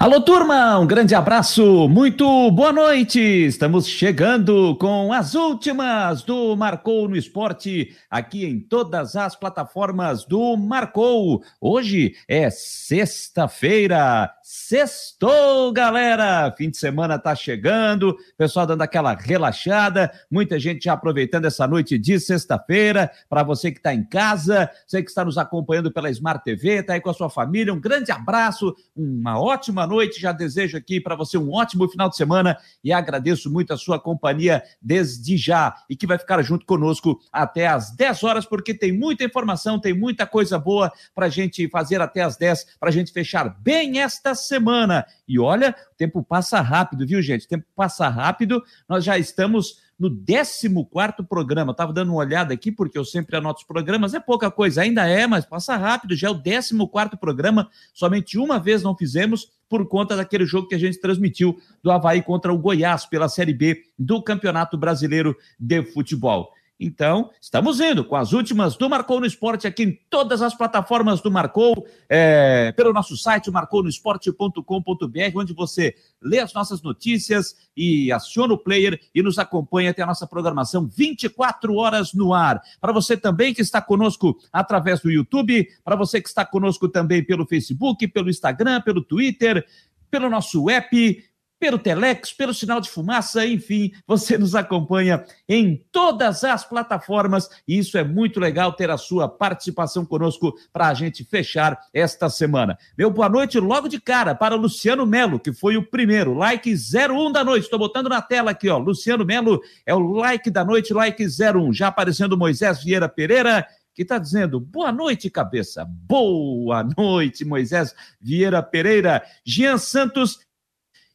Alô, turma, um grande abraço, muito boa noite. Estamos chegando com as últimas do Marcou no Esporte, aqui em todas as plataformas do Marcou. Hoje é sexta-feira, Sextou, galera! Fim de semana tá chegando, pessoal dando aquela relaxada, muita gente já aproveitando essa noite de sexta-feira. Para você que está em casa, você que está nos acompanhando pela Smart TV, tá aí com a sua família, um grande abraço, uma ótima noite. Já desejo aqui para você um ótimo final de semana e agradeço muito a sua companhia desde já e que vai ficar junto conosco até às 10 horas, porque tem muita informação, tem muita coisa boa para gente fazer até às 10, para gente fechar bem esta semana. E olha, o tempo passa rápido, viu, gente? O tempo passa rápido. Nós já estamos no 14 programa. Estava dando uma olhada aqui, porque eu sempre anoto os programas. É pouca coisa, ainda é, mas passa rápido. Já é o 14 programa. Somente uma vez não fizemos, por conta daquele jogo que a gente transmitiu do Havaí contra o Goiás pela Série B do Campeonato Brasileiro de Futebol. Então, estamos indo com as últimas do Marcou no Esporte aqui em todas as plataformas do Marcou, é, pelo nosso site marcounoesporte.com.br, onde você lê as nossas notícias e aciona o player e nos acompanha até a nossa programação 24 horas no ar. Para você também que está conosco através do YouTube, para você que está conosco também pelo Facebook, pelo Instagram, pelo Twitter, pelo nosso app pelo Telex, pelo sinal de fumaça, enfim, você nos acompanha em todas as plataformas e isso é muito legal ter a sua participação conosco para a gente fechar esta semana. Meu boa noite logo de cara para Luciano Melo, que foi o primeiro, like 01 da noite, estou botando na tela aqui, ó, Luciano Melo é o like da noite, like 01, já aparecendo Moisés Vieira Pereira, que está dizendo boa noite, cabeça. Boa noite, Moisés Vieira Pereira. Jean Santos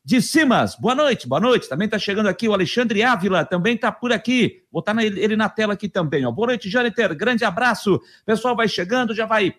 de Simas. Boa noite, boa noite. Também está chegando aqui o Alexandre Ávila, também está por aqui. Vou botar ele na tela aqui também. Ó. Boa noite, Jâniter. Grande abraço. pessoal vai chegando, já vai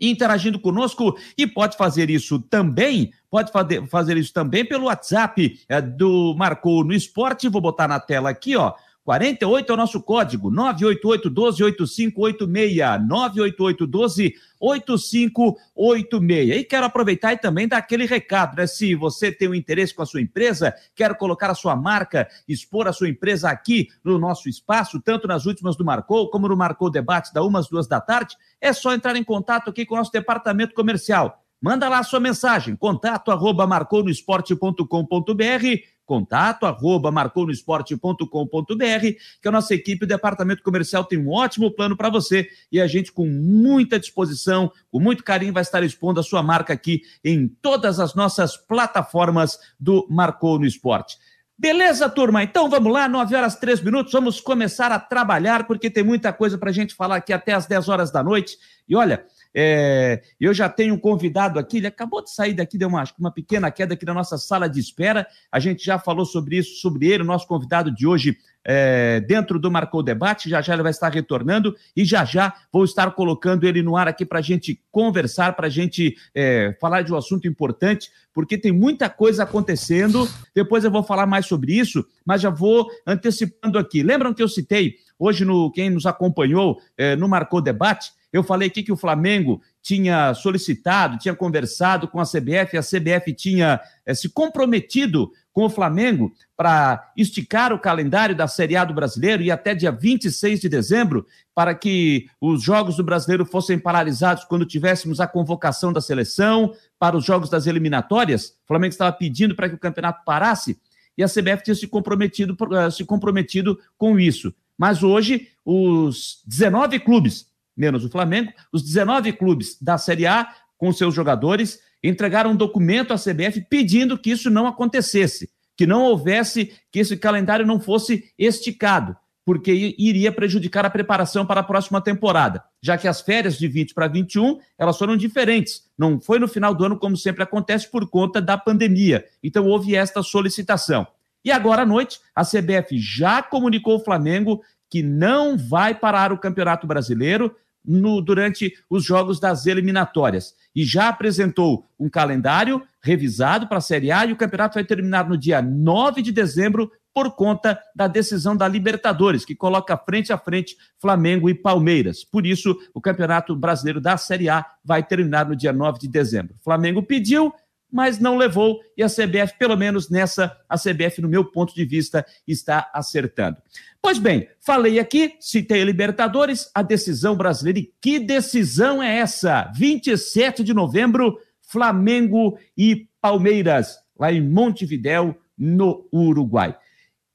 interagindo conosco e pode fazer isso também, pode fazer isso também pelo WhatsApp é, do Marcou no Esporte. Vou botar na tela aqui, ó. 48 é o nosso código, 988 12 8586, 988 12 8586. E quero aproveitar e também dar aquele recado, né? Se você tem um interesse com a sua empresa, quer colocar a sua marca, expor a sua empresa aqui no nosso espaço, tanto nas últimas do Marcou, como no Marcou Debate da umas duas da tarde, é só entrar em contato aqui com o nosso departamento comercial. Manda lá a sua mensagem, contato arroba marconosport.com.br contato arroba marconosport.com.br, que a nossa equipe, o departamento comercial tem um ótimo plano para você e a gente com muita disposição, com muito carinho vai estar expondo a sua marca aqui em todas as nossas plataformas do Marcou no Esporte. Beleza, turma? Então vamos lá, 9 horas 3 minutos, vamos começar a trabalhar, porque tem muita coisa para a gente falar aqui até as 10 horas da noite. E olha, é, eu já tenho um convidado aqui, ele acabou de sair daqui, deu uma, uma pequena queda aqui na nossa sala de espera. A gente já falou sobre isso, sobre ele, o nosso convidado de hoje é, dentro do Marcou Debate. Já já ele vai estar retornando e já já vou estar colocando ele no ar aqui para a gente conversar, para a gente é, falar de um assunto importante, porque tem muita coisa acontecendo. Depois eu vou falar mais sobre isso, mas já vou antecipando aqui. Lembram que eu citei hoje no quem nos acompanhou é, no Marcou Debate? Eu falei aqui que o Flamengo tinha solicitado, tinha conversado com a CBF, a CBF tinha é, se comprometido com o Flamengo para esticar o calendário da Série A do Brasileiro e até dia 26 de dezembro, para que os jogos do Brasileiro fossem paralisados quando tivéssemos a convocação da seleção para os jogos das eliminatórias. O Flamengo estava pedindo para que o campeonato parasse e a CBF tinha se comprometido, eh, se comprometido com isso. Mas hoje, os 19 clubes menos o Flamengo, os 19 clubes da Série A, com seus jogadores, entregaram um documento à CBF pedindo que isso não acontecesse, que não houvesse, que esse calendário não fosse esticado, porque iria prejudicar a preparação para a próxima temporada, já que as férias de 20 para 21, elas foram diferentes. Não foi no final do ano como sempre acontece por conta da pandemia. Então houve esta solicitação. E agora à noite, a CBF já comunicou ao Flamengo que não vai parar o Campeonato Brasileiro, no, durante os jogos das eliminatórias. E já apresentou um calendário revisado para a Série A e o campeonato vai terminar no dia 9 de dezembro por conta da decisão da Libertadores, que coloca frente a frente Flamengo e Palmeiras. Por isso, o Campeonato Brasileiro da Série A vai terminar no dia 9 de dezembro. Flamengo pediu, mas não levou, e a CBF, pelo menos nessa, a CBF, no meu ponto de vista, está acertando. Pois bem, falei aqui, citei a Libertadores, a decisão brasileira, e que decisão é essa? 27 de novembro, Flamengo e Palmeiras, lá em Montevidéu, no Uruguai.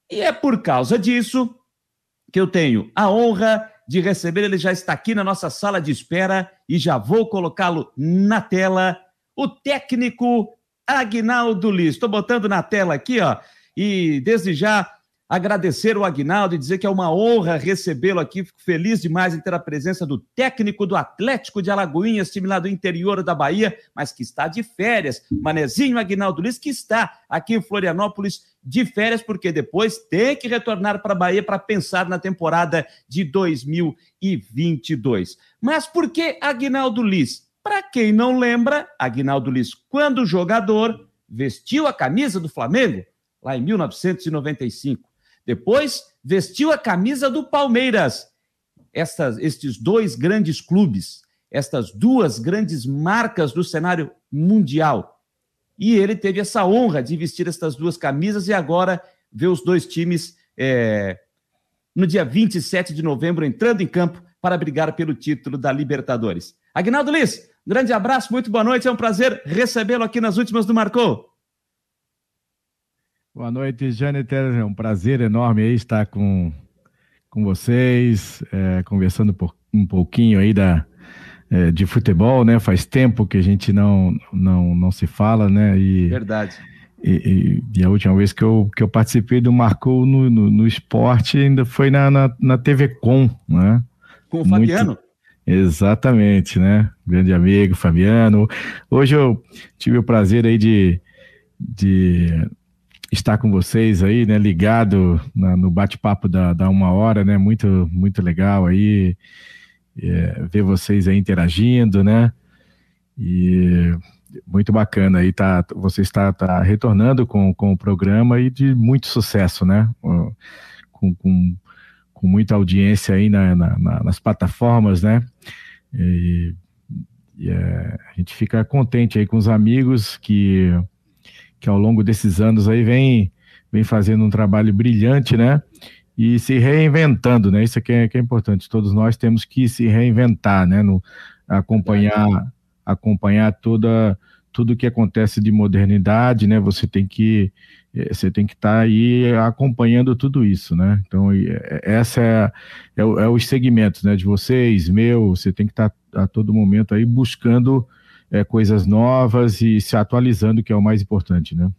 E é por causa disso que eu tenho a honra de receber, ele já está aqui na nossa sala de espera e já vou colocá-lo na tela, o técnico Agnaldo Liz. Estou botando na tela aqui, ó, e desde já agradecer o Agnaldo e dizer que é uma honra recebê-lo aqui. Fico feliz demais em ter a presença do técnico do Atlético de Alagoinhas, time lá do interior da Bahia, mas que está de férias. Manezinho Agnaldo Liz, que está aqui em Florianópolis de férias, porque depois tem que retornar para a Bahia para pensar na temporada de 2022. Mas por que Agnaldo Liz? Para quem não lembra, Agnaldo Liz, quando jogador, vestiu a camisa do Flamengo, lá em 1995 depois, vestiu a camisa do Palmeiras. Estas, estes dois grandes clubes, estas duas grandes marcas do cenário mundial. E ele teve essa honra de vestir estas duas camisas e agora vê os dois times é, no dia 27 de novembro entrando em campo para brigar pelo título da Libertadores. Agnaldo Liz, grande abraço, muito boa noite, é um prazer recebê-lo aqui nas últimas do Marcou. Boa noite, Jâniter. É um prazer enorme estar com, com vocês, é, conversando por, um pouquinho aí da, é, de futebol, né? Faz tempo que a gente não, não, não se fala, né? E, Verdade. E, e, e, a última vez que eu, que eu participei do Marcou no, no, no esporte ainda foi na, na, na TV Com, né? Com o Fabiano? Muito, exatamente, né? Grande amigo, Fabiano. Hoje eu tive o prazer aí de, de estar com vocês aí, né, ligado na, no bate-papo da, da uma hora, né, muito, muito legal aí, é, ver vocês aí interagindo, né, e muito bacana aí, tá, você está tá retornando com, com o programa e de muito sucesso, né, com, com, com muita audiência aí na, na, na, nas plataformas, né, e, e é, a gente fica contente aí com os amigos que que ao longo desses anos aí vem, vem fazendo um trabalho brilhante, né? E se reinventando, né? Isso aqui é, que é importante. Todos nós temos que se reinventar, né? No, acompanhar, acompanhar toda tudo que acontece de modernidade, né? Você tem que você tem que estar tá aí acompanhando tudo isso, né? Então eh, essa é, é, é os segmentos, né? De vocês, meu, você tem que estar tá a todo momento aí buscando é, coisas novas e se atualizando, que é o mais importante, né?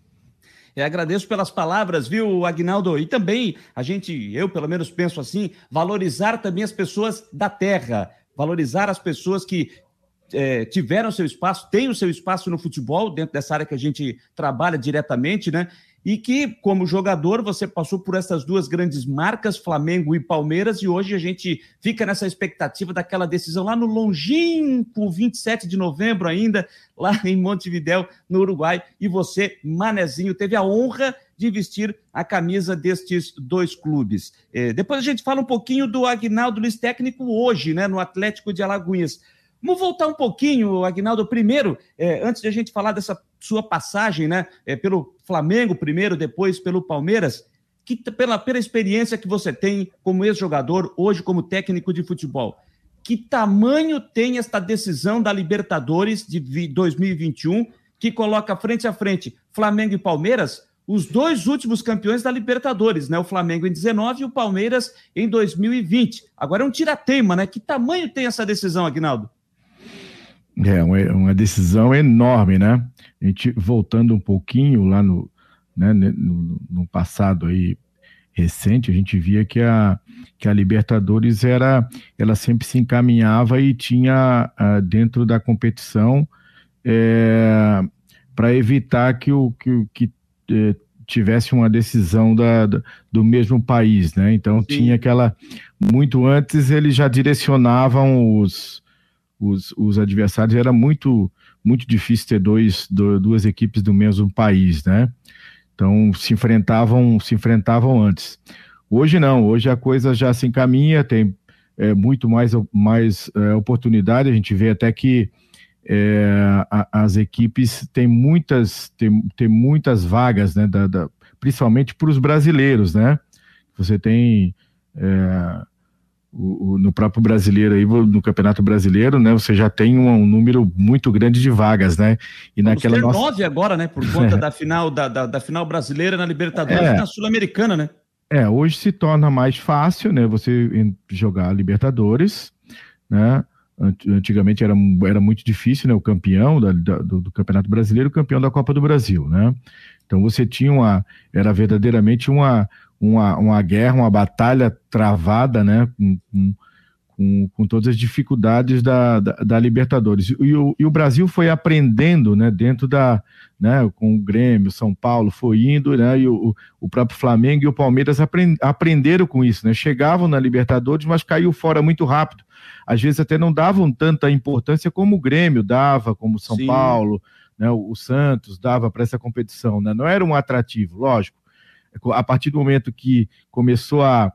Eu agradeço pelas palavras, viu, Agnaldo? E também a gente, eu pelo menos penso assim, valorizar também as pessoas da terra, valorizar as pessoas que é, tiveram seu espaço, têm o seu espaço no futebol, dentro dessa área que a gente trabalha diretamente, né? E que, como jogador, você passou por essas duas grandes marcas, Flamengo e Palmeiras, e hoje a gente fica nessa expectativa daquela decisão lá no longínquo 27 de novembro ainda, lá em Montevidéu, no Uruguai, e você, Manezinho, teve a honra de vestir a camisa destes dois clubes. É, depois a gente fala um pouquinho do Agnaldo Luiz técnico hoje, né, no Atlético de Alagoinhas. Vamos voltar um pouquinho, Agnaldo, primeiro, é, antes de a gente falar dessa sua passagem, né, é, pelo Flamengo primeiro, depois pelo Palmeiras, que pela, pela experiência que você tem como ex-jogador, hoje como técnico de futebol, que tamanho tem esta decisão da Libertadores de 2021, que coloca frente a frente Flamengo e Palmeiras, os dois últimos campeões da Libertadores, né? O Flamengo em 19 e o Palmeiras em 2020. Agora é um tirateima, né? Que tamanho tem essa decisão, Agnaldo? É uma, uma, decisão enorme, né? A gente voltando um pouquinho lá no, né, no, no, passado aí recente, a gente via que a, que a Libertadores era, ela sempre se encaminhava e tinha uh, dentro da competição é, para evitar que o que, que é, tivesse uma decisão da, da, do mesmo país, né? Então Sim. tinha aquela muito antes eles já direcionavam os os, os adversários, era muito, muito difícil ter dois, do, duas equipes do mesmo país, né? Então se enfrentavam, se enfrentavam antes. Hoje não, hoje a coisa já se encaminha, tem é, muito mais, mais é, oportunidade. A gente vê até que é, a, as equipes têm muitas, têm, têm muitas vagas, né, da, da principalmente para os brasileiros, né? Você tem é, o, o, no próprio brasileiro aí, no Campeonato Brasileiro, né? Você já tem um, um número muito grande de vagas, né? E Vamos naquela ter nossa... nove agora, né? Por conta é. da final da, da, da, final brasileira na Libertadores é. e na Sul-Americana, né? É, hoje se torna mais fácil, né? Você jogar Libertadores, né? Antigamente era, era muito difícil, né? O campeão da, da, do, do, Campeonato Brasileiro, o campeão da Copa do Brasil, né? Então você tinha uma. Era verdadeiramente uma, uma, uma guerra, uma batalha travada, né? Com, com, com, com todas as dificuldades da, da, da Libertadores. E o, e o, Brasil foi aprendendo, né? Dentro da. Né, com o Grêmio, São Paulo, foi indo, né? E o, o próprio Flamengo e o Palmeiras aprend, aprenderam com isso, né? Chegavam na Libertadores, mas caiu fora muito rápido às vezes até não davam tanta importância como o Grêmio dava, como o São Sim. Paulo, né, o Santos dava para essa competição. Né? Não era um atrativo, lógico. A partir do momento que começou a,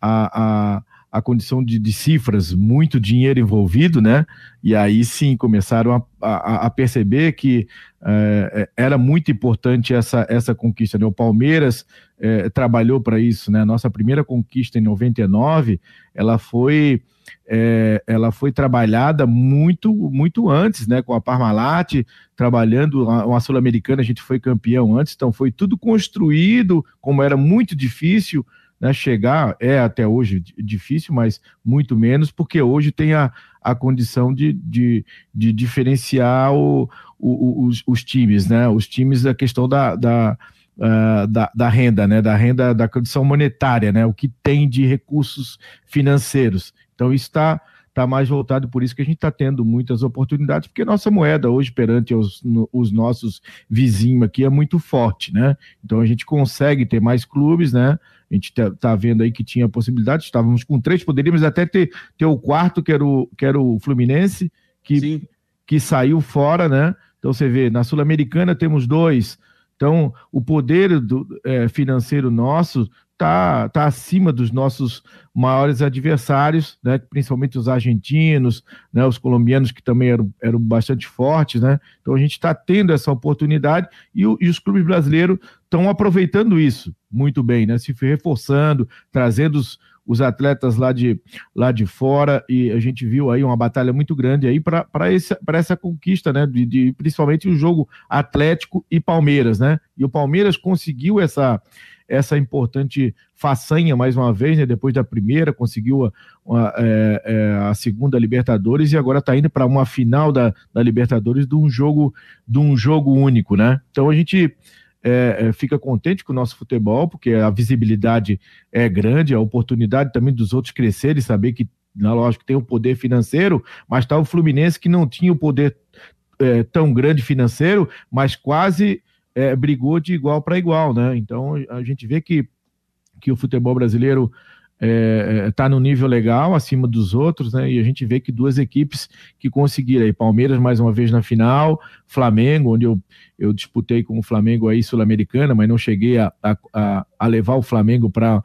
a, a a condição de, de, cifras, muito dinheiro envolvido, né? E aí sim começaram a, a, a perceber que é, era muito importante essa, essa conquista. Né? O Palmeiras é, trabalhou para isso, né? Nossa primeira conquista em 99, ela foi é, ela foi trabalhada muito muito antes, né? Com a Parmalat trabalhando uma sul-americana, a gente foi campeão antes, então foi tudo construído, como era muito difícil né, chegar, é até hoje difícil, mas muito menos, porque hoje tem a, a condição de, de, de diferenciar o, o, os, os, times, né? Os times, a questão da, da, uh, da, da, renda, né? Da renda, da condição monetária, né? O que tem de recursos financeiros. Então, isso está tá mais voltado, por isso que a gente está tendo muitas oportunidades, porque nossa moeda hoje perante os, no, os nossos vizinhos aqui é muito forte, né? Então a gente consegue ter mais clubes, né? A gente está tá vendo aí que tinha possibilidade, estávamos com três, poderíamos até ter, ter o quarto, que era o, que era o Fluminense, que, que saiu fora, né? Então você vê, na Sul-Americana temos dois. Então, o poder do, é, financeiro nosso está tá acima dos nossos maiores adversários, né, principalmente os argentinos, né, os colombianos que também eram, eram bastante fortes. Né? Então a gente está tendo essa oportunidade e, o, e os clubes brasileiros estão aproveitando isso muito bem, né, se reforçando, trazendo os, os atletas lá de, lá de fora, e a gente viu aí uma batalha muito grande aí para essa conquista, né? De, de, principalmente o jogo Atlético e Palmeiras, né? E o Palmeiras conseguiu essa, essa importante façanha mais uma vez, né? depois da primeira, conseguiu a, é, é, a segunda Libertadores e agora está indo para uma final da, da Libertadores de um jogo de um jogo único, né? Então a gente é, é, fica contente com o nosso futebol, porque a visibilidade é grande, a oportunidade também dos outros crescerem, saber que, na lógica, tem o poder financeiro, mas está o Fluminense que não tinha o poder é, tão grande financeiro, mas quase é, brigou de igual para igual, né? Então a gente vê que, que o futebol brasileiro está é, é tá no nível legal, acima dos outros, né? E a gente vê que duas equipes que conseguiram aí, Palmeiras mais uma vez na final, Flamengo, onde eu, eu disputei com o Flamengo aí Sul-Americana, mas não cheguei a, a, a levar o Flamengo para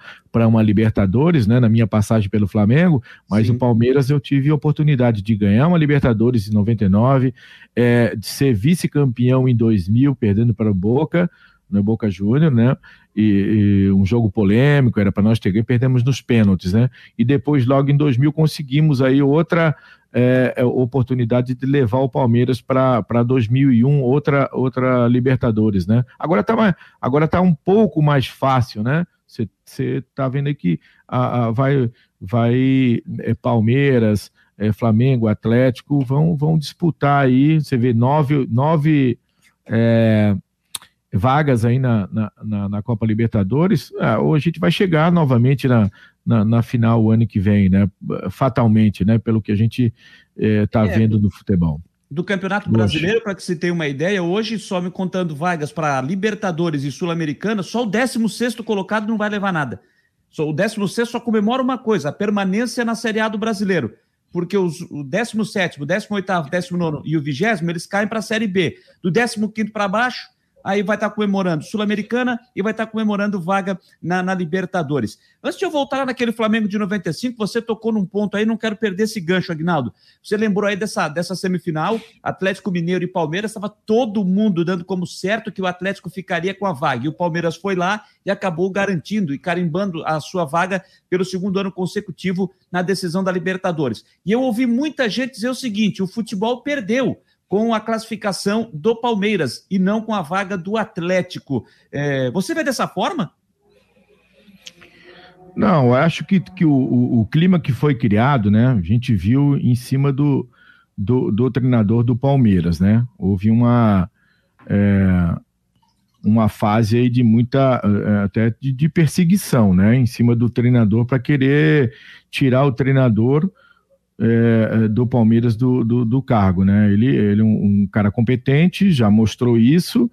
uma Libertadores, né? Na minha passagem pelo Flamengo, mas Sim. o Palmeiras eu tive a oportunidade de ganhar uma Libertadores em 99, é, de ser vice-campeão em 2000, perdendo para o Boca, no Boca Júnior, né? E, e, um jogo polêmico, era para nós ter ganho, perdemos nos pênaltis, né? E depois, logo em 2000, conseguimos aí outra é, é oportunidade de levar o Palmeiras para 2001, outra, outra Libertadores, né? Agora está agora tá um pouco mais fácil, né? Você está vendo aí que a, a vai, vai é, Palmeiras, é, Flamengo, Atlético vão, vão disputar aí, você vê nove, nove é, vagas aí na, na, na, na Copa Libertadores, ah, ou a gente vai chegar novamente na, na, na, final o ano que vem, né? Fatalmente, né? Pelo que a gente está eh, é, vendo no futebol. Do Campeonato Brasileiro, para que você tenha uma ideia, hoje, só me contando vagas para Libertadores e Sul-Americana, só o 16 colocado não vai levar nada. Só, o 16 só comemora uma coisa: a permanência na Série A do brasileiro. Porque os, o 17, o 18, 19 e o 20 eles caem para a Série B. Do 15 para baixo, aí vai estar tá comemorando Sul-Americana e vai estar tá comemorando vaga na, na, Libertadores. Antes de eu voltar naquele Flamengo de 95, você tocou num ponto aí, não quero perder esse gancho, Agnaldo. Você lembrou aí dessa, dessa semifinal, Atlético Mineiro e Palmeiras, estava todo mundo dando como certo que o Atlético ficaria com a vaga, e o Palmeiras foi lá e acabou garantindo e carimbando a sua vaga pelo segundo ano consecutivo na decisão da Libertadores. E eu ouvi muita gente dizer o seguinte: o futebol perdeu com a classificação do Palmeiras e não com a vaga do Atlético. É, você vê dessa forma? Não, eu acho que, que o, o, o, clima que foi criado, né, a gente viu em cima do, do, do treinador do Palmeiras, né? Houve uma, é, uma fase aí de muita, é, até de, de perseguição, né, em cima do treinador para querer tirar o treinador é, é, do Palmeiras do, do, do, cargo, né? Ele, ele é um, um, cara competente, já mostrou isso.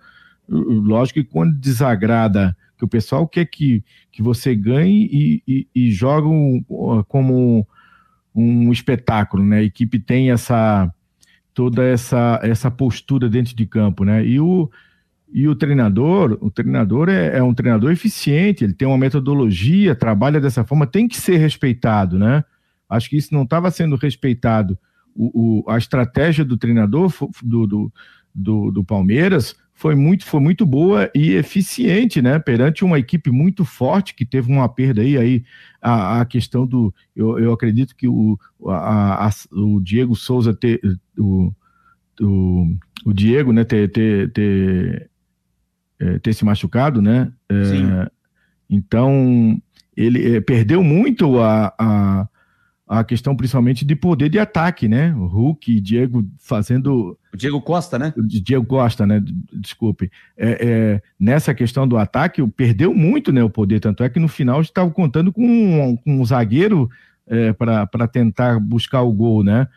Lógico que quando desagrada, que o pessoal quer que, que você ganhe e, e, e joga um, como um espetáculo, né? A equipe tem essa toda essa, essa postura dentro de campo, né? E o, e o treinador, o treinador é, é um treinador eficiente, ele tem uma metodologia, trabalha dessa forma, tem que ser respeitado, né? Acho que isso não estava sendo respeitado. O, o, a estratégia do treinador do, do, do, do, Palmeiras foi muito, foi muito boa e eficiente, né? Perante uma equipe muito forte que teve uma perda aí, aí a, a questão do. Eu, eu acredito que o, a, a, o Diego Souza ter. O, o, o Diego, né, ter, ter, ter, é, ter se machucado, né? É, então, ele é, perdeu muito a, a, a questão principalmente de poder de ataque, né? O Hulk e Diego fazendo. O Diego Costa, né? O Diego Costa, né? Desculpe. É, é, nessa questão do ataque, perdeu muito né, o poder, tanto é que no final estava contando com um, com um zagueiro é, para tentar buscar o gol, né?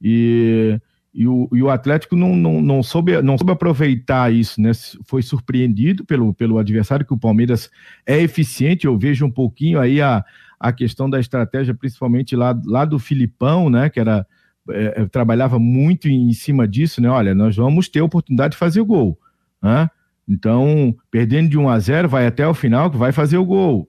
E, e, o, e o Atlético não, não, não, soube, não soube aproveitar isso, né? Foi surpreendido pelo, pelo adversário, que o Palmeiras é eficiente. Eu vejo um pouquinho aí a a questão da estratégia, principalmente lá, lá do Filipão, né, que era é, é trabalhava muito em cima disso, né? Olha, nós vamos ter a oportunidade de fazer o gol, né? Então, perdendo de 1 a 0, vai até o final que vai fazer o gol.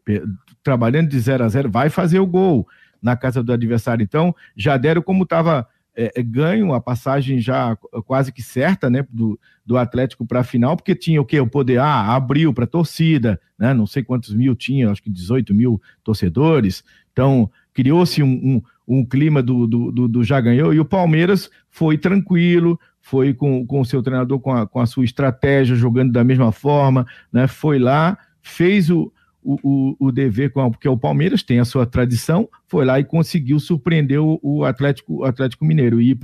Trabalhando de 0 a 0, vai fazer o gol na casa do adversário. Então, já deram como estava é, é, ganho a passagem já quase que certa, né, do, do Atlético para a final, porque tinha o quê? O poder, ah, abriu para a torcida, né, não sei quantos mil tinha, acho que 18 mil torcedores, então criou-se um, um, um, clima do, do, do, do, já ganhou, e o Palmeiras foi tranquilo, foi com, com o seu treinador, com a, com a sua estratégia, jogando da mesma forma, né, foi lá, fez o, o, o, o dever, porque o Palmeiras tem a sua tradição, foi lá e conseguiu surpreender o, o Atlético, Atlético Mineiro e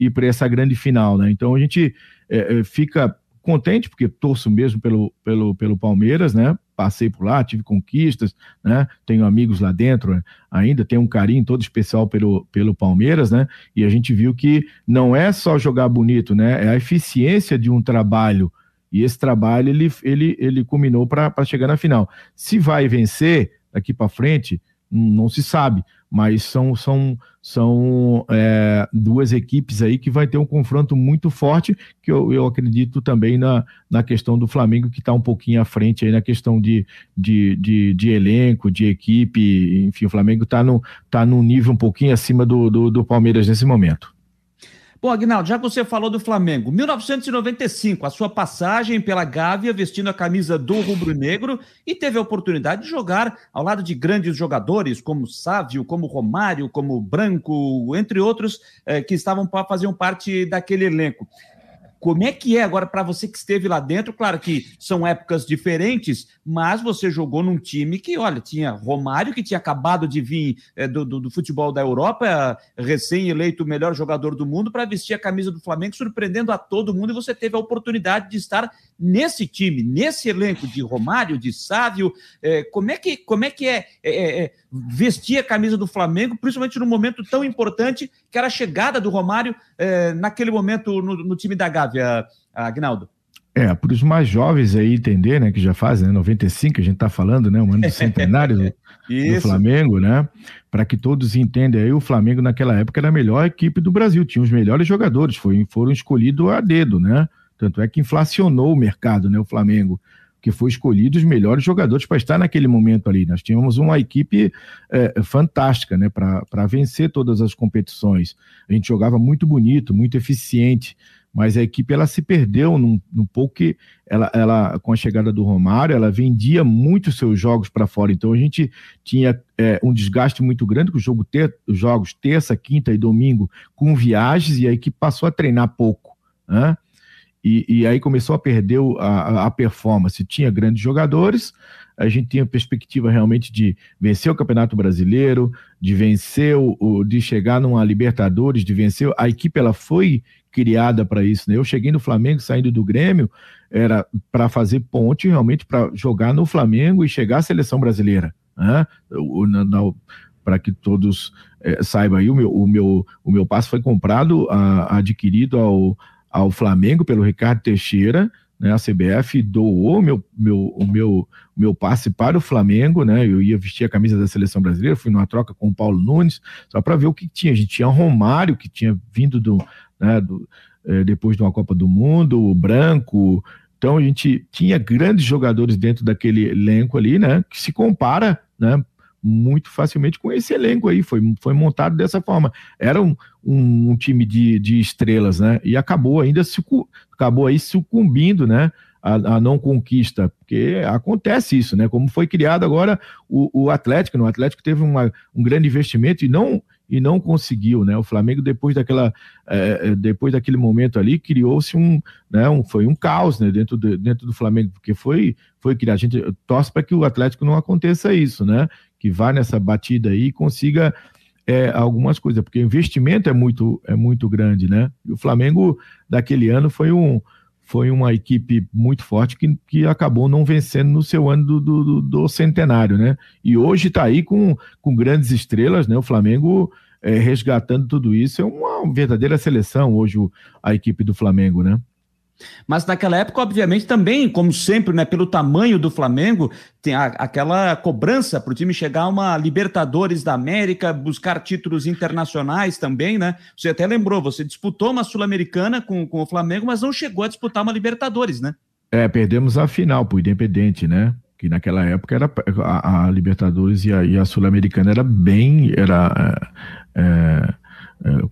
ir para essa grande final. Né? Então a gente é, é, fica contente, porque torço mesmo pelo, pelo, pelo Palmeiras, né? Passei por lá, tive conquistas, né? Tenho amigos lá dentro, né? ainda tenho um carinho todo especial pelo, pelo Palmeiras, né? E a gente viu que não é só jogar bonito, né? É a eficiência de um trabalho e esse trabalho ele, ele, ele culminou para chegar na final. Se vai vencer daqui para frente, não se sabe, mas são, são, são é, duas equipes aí que vai ter um confronto muito forte, que eu, eu acredito também na, na questão do Flamengo, que está um pouquinho à frente aí na questão de, de, de, de elenco, de equipe, enfim, o Flamengo está tá num nível um pouquinho acima do, do, do Palmeiras nesse momento. Bom, Agnaldo, já que você falou do Flamengo, 1995, a sua passagem pela Gávea vestindo a camisa do rubro-negro e teve a oportunidade de jogar ao lado de grandes jogadores como Sávio, como Romário, como Branco, entre outros, eh, que estavam para fazer parte daquele elenco. Como é que é agora para você que esteve lá dentro? Claro que são épocas diferentes, mas você jogou num time que, olha, tinha Romário, que tinha acabado de vir é, do, do, do, futebol da Europa, recém-eleito o melhor jogador do mundo, para vestir a camisa do Flamengo, surpreendendo a todo mundo, e você teve a oportunidade de estar nesse time, nesse elenco de Romário, de Sávio. É, como, é que, como é que é, é, é vestir a camisa do Flamengo, principalmente num momento tão importante que era a chegada do Romário é, naquele momento no, no time da Gávea, Agnaldo? É, para os mais jovens aí entender, né, que já fazem, né, 95, a gente está falando, né, um ano do centenário do, do, Flamengo, né, para que todos entendam aí, o Flamengo naquela época era a melhor equipe do Brasil, tinha os melhores jogadores, foi, foram escolhidos a dedo, né, Tanto é que inflacionou o mercado, né? O Flamengo que foi escolhido os melhores jogadores para estar naquele momento ali. Nós tínhamos uma equipe é, fantástica né, para vencer todas as competições. A gente jogava muito bonito, muito eficiente, mas a equipe ela se perdeu num, num pouco que ela, ela, com a chegada do Romário, ela vendia muito seus jogos para fora. Então a gente tinha é, um desgaste muito grande com o jogo ter, os jogos terça, quinta e domingo com viagens e a equipe passou a treinar pouco. Né? e, e aí começou a perder a, a, performance. Tinha grandes jogadores, a gente tinha perspectiva realmente de vencer o Campeonato Brasileiro, de vencer o, de chegar numa Libertadores, de vencer. A equipe ela foi criada para isso. Né? Eu cheguei no Flamengo saindo do Grêmio, era para fazer ponte realmente para jogar no Flamengo e chegar à seleção brasileira. Né? para que todos é, saibam aí, o meu, o meu, o meu passe foi comprado, a, adquirido ao, ao Flamengo pelo Ricardo Teixeira, né? A CBF doou meu, meu, o meu, meu passe para o Flamengo, né? Eu ia vestir a camisa da seleção brasileira, fui numa troca com o Paulo Nunes, só para ver o que tinha. A gente tinha Romário, que tinha vindo do, né, do, é, depois de uma Copa do Mundo, o Branco. Então a gente tinha grandes jogadores dentro daquele elenco ali, né? Que se compara, né? muito facilmente com esse elenco aí, foi, foi montado dessa forma. Era um, um, um time de, de estrelas, né? E acabou ainda acabou aí sucumbindo, né? A, a, não conquista, porque acontece isso, né? Como foi criado agora o, o Atlético, né? o Atlético teve uma, um grande investimento e não e não conseguiu, né? O Flamengo depois daquela é, depois daquele momento ali criou-se um, né? Um, foi um caos, né? Dentro do, dentro do Flamengo, porque foi foi criado. A gente torce para que o Atlético não aconteça isso, né? que vá nessa batida aí e consiga é, algumas coisas, porque o investimento é muito, é muito grande, né? E o Flamengo daquele ano foi, um, foi uma equipe muito forte que, que acabou não vencendo no seu ano do, do, do centenário, né? E hoje está aí com, com grandes estrelas, né? O Flamengo é, resgatando tudo isso, é uma verdadeira seleção hoje a equipe do Flamengo, né? Mas naquela época, obviamente, também, como sempre, né, pelo tamanho do Flamengo, tem a, aquela cobrança para o time chegar a uma Libertadores da América, buscar títulos internacionais também, né? Você até lembrou, você disputou uma Sul-Americana com, com o Flamengo, mas não chegou a disputar uma Libertadores, né? É, perdemos a final para o Independente, né? Que naquela época era a, a Libertadores e a, a Sul-Americana era bem. Era, é, é, é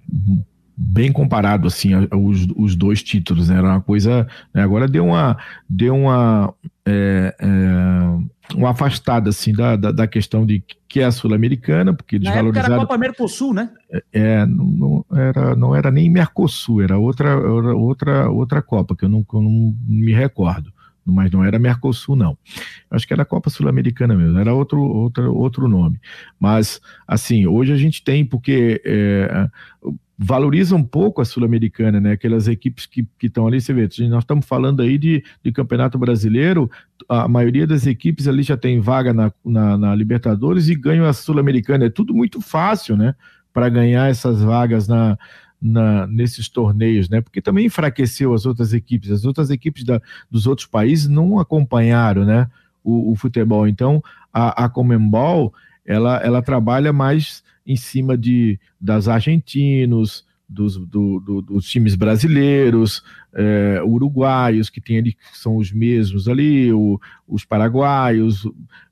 bem comparado assim os, os dois títulos né? era uma coisa né? agora deu uma deu uma é, é, uma afastada assim da, da, da, questão de que é a sul-americana porque eles Na valorizaram era a Copa Mercosul né é, é não, não, era não era nem Mercosul era outra outra outra Copa que eu não, eu não me recordo mas não era Mercosul, não. Acho que era Copa Sul-Americana mesmo, era outro, outro, outro nome. Mas, assim, hoje a gente tem, porque é, valoriza um pouco a Sul-Americana, né? Aquelas equipes que estão ali, você vê, nós estamos falando aí de, de Campeonato Brasileiro, a maioria das equipes ali já tem vaga na, na, na Libertadores e ganham a Sul-Americana. É tudo muito fácil, né? Para ganhar essas vagas na, na, nesses torneios, né? Porque também enfraqueceu as outras equipes. As outras equipes da, dos outros países não acompanharam, né? O, o futebol. Então, a, a Comembol, ela, ela trabalha mais em cima de das argentinos, dos, do, do, dos times brasileiros, é, uruguaios, que tem ali, que são os mesmos ali, o, os paraguaios,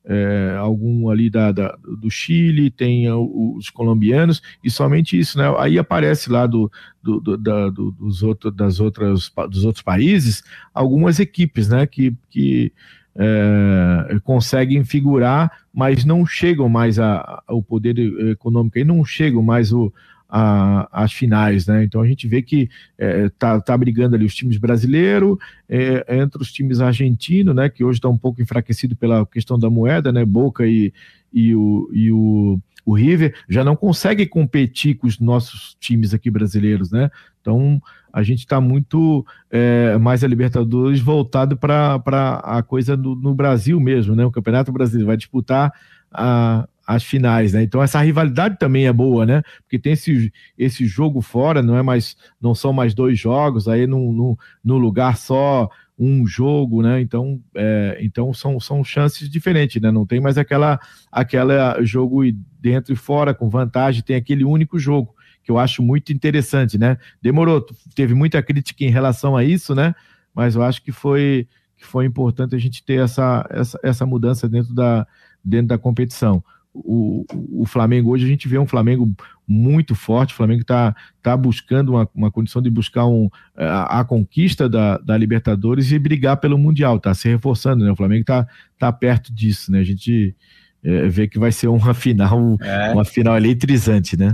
é, algum ali da, da, do Chile, tem os colombianos, e somente isso, né? Aí aparece lá do, do, do da, dos, outro, das outras, dos outros países algumas equipes, né? Que, que é, conseguem figurar, mas não chegam mais ao poder econômico e não chegam mais o, a, as finais, né? Então a gente vê que é, tá, tá brigando ali os times brasileiros, é, entre os times argentinos, né? Que hoje está um pouco enfraquecido pela questão da moeda, né? Boca e, e, o, e o, o River já não consegue competir com os nossos times aqui brasileiros, né? Então a gente está muito é, mais a Libertadores voltado para a coisa no, no, Brasil mesmo, né? O Campeonato Brasileiro vai disputar a, as finais, né? Então essa rivalidade também é boa, né? Porque tem esse, esse jogo fora, não é mais, não são mais dois jogos, aí no, no lugar só um jogo, né? Então, é, então são, são chances diferentes, né? Não tem mais aquela aquela jogo dentro e fora com vantagem, tem aquele único jogo que eu acho muito interessante, né? Demorou, teve muita crítica em relação a isso, né? mas eu acho que foi, que foi importante a gente ter essa, essa, essa mudança dentro da, dentro da competição. O, o Flamengo hoje a gente vê um Flamengo muito forte, o Flamengo está tá buscando uma, uma condição de buscar um, a, a, conquista da, da Libertadores e brigar pelo Mundial, está se reforçando, né? O Flamengo está tá perto disso, né? A gente é, vê que vai ser uma final, é. uma final eletrizante, né?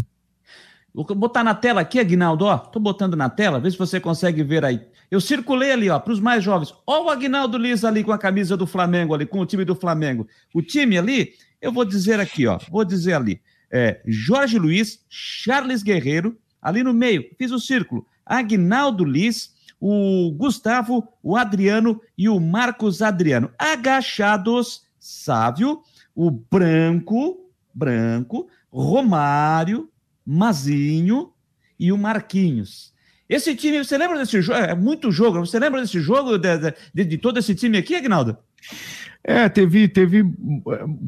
Vou botar na tela aqui, Aguinaldo, ó. Tô botando na tela, vê se você consegue ver aí. Eu circulei ali, ó, para os mais jovens. Ó o Aguinaldo Liz ali com a camisa do Flamengo ali, com o time do Flamengo. O time ali, eu vou dizer aqui, ó, vou dizer ali. É, Jorge Luiz, Charles Guerreiro, ali no meio, fiz o círculo. Aguinaldo Liz, o Gustavo, o Adriano e o Marcos Adriano. Agachados, Sávio, o Branco, Branco, Romário, Mazinho e o Marquinhos. Esse time, você lembra desse jogo? É muito jogo. Você lembra desse jogo, de, de, de todo esse time aqui, Agnaldo? É, teve, teve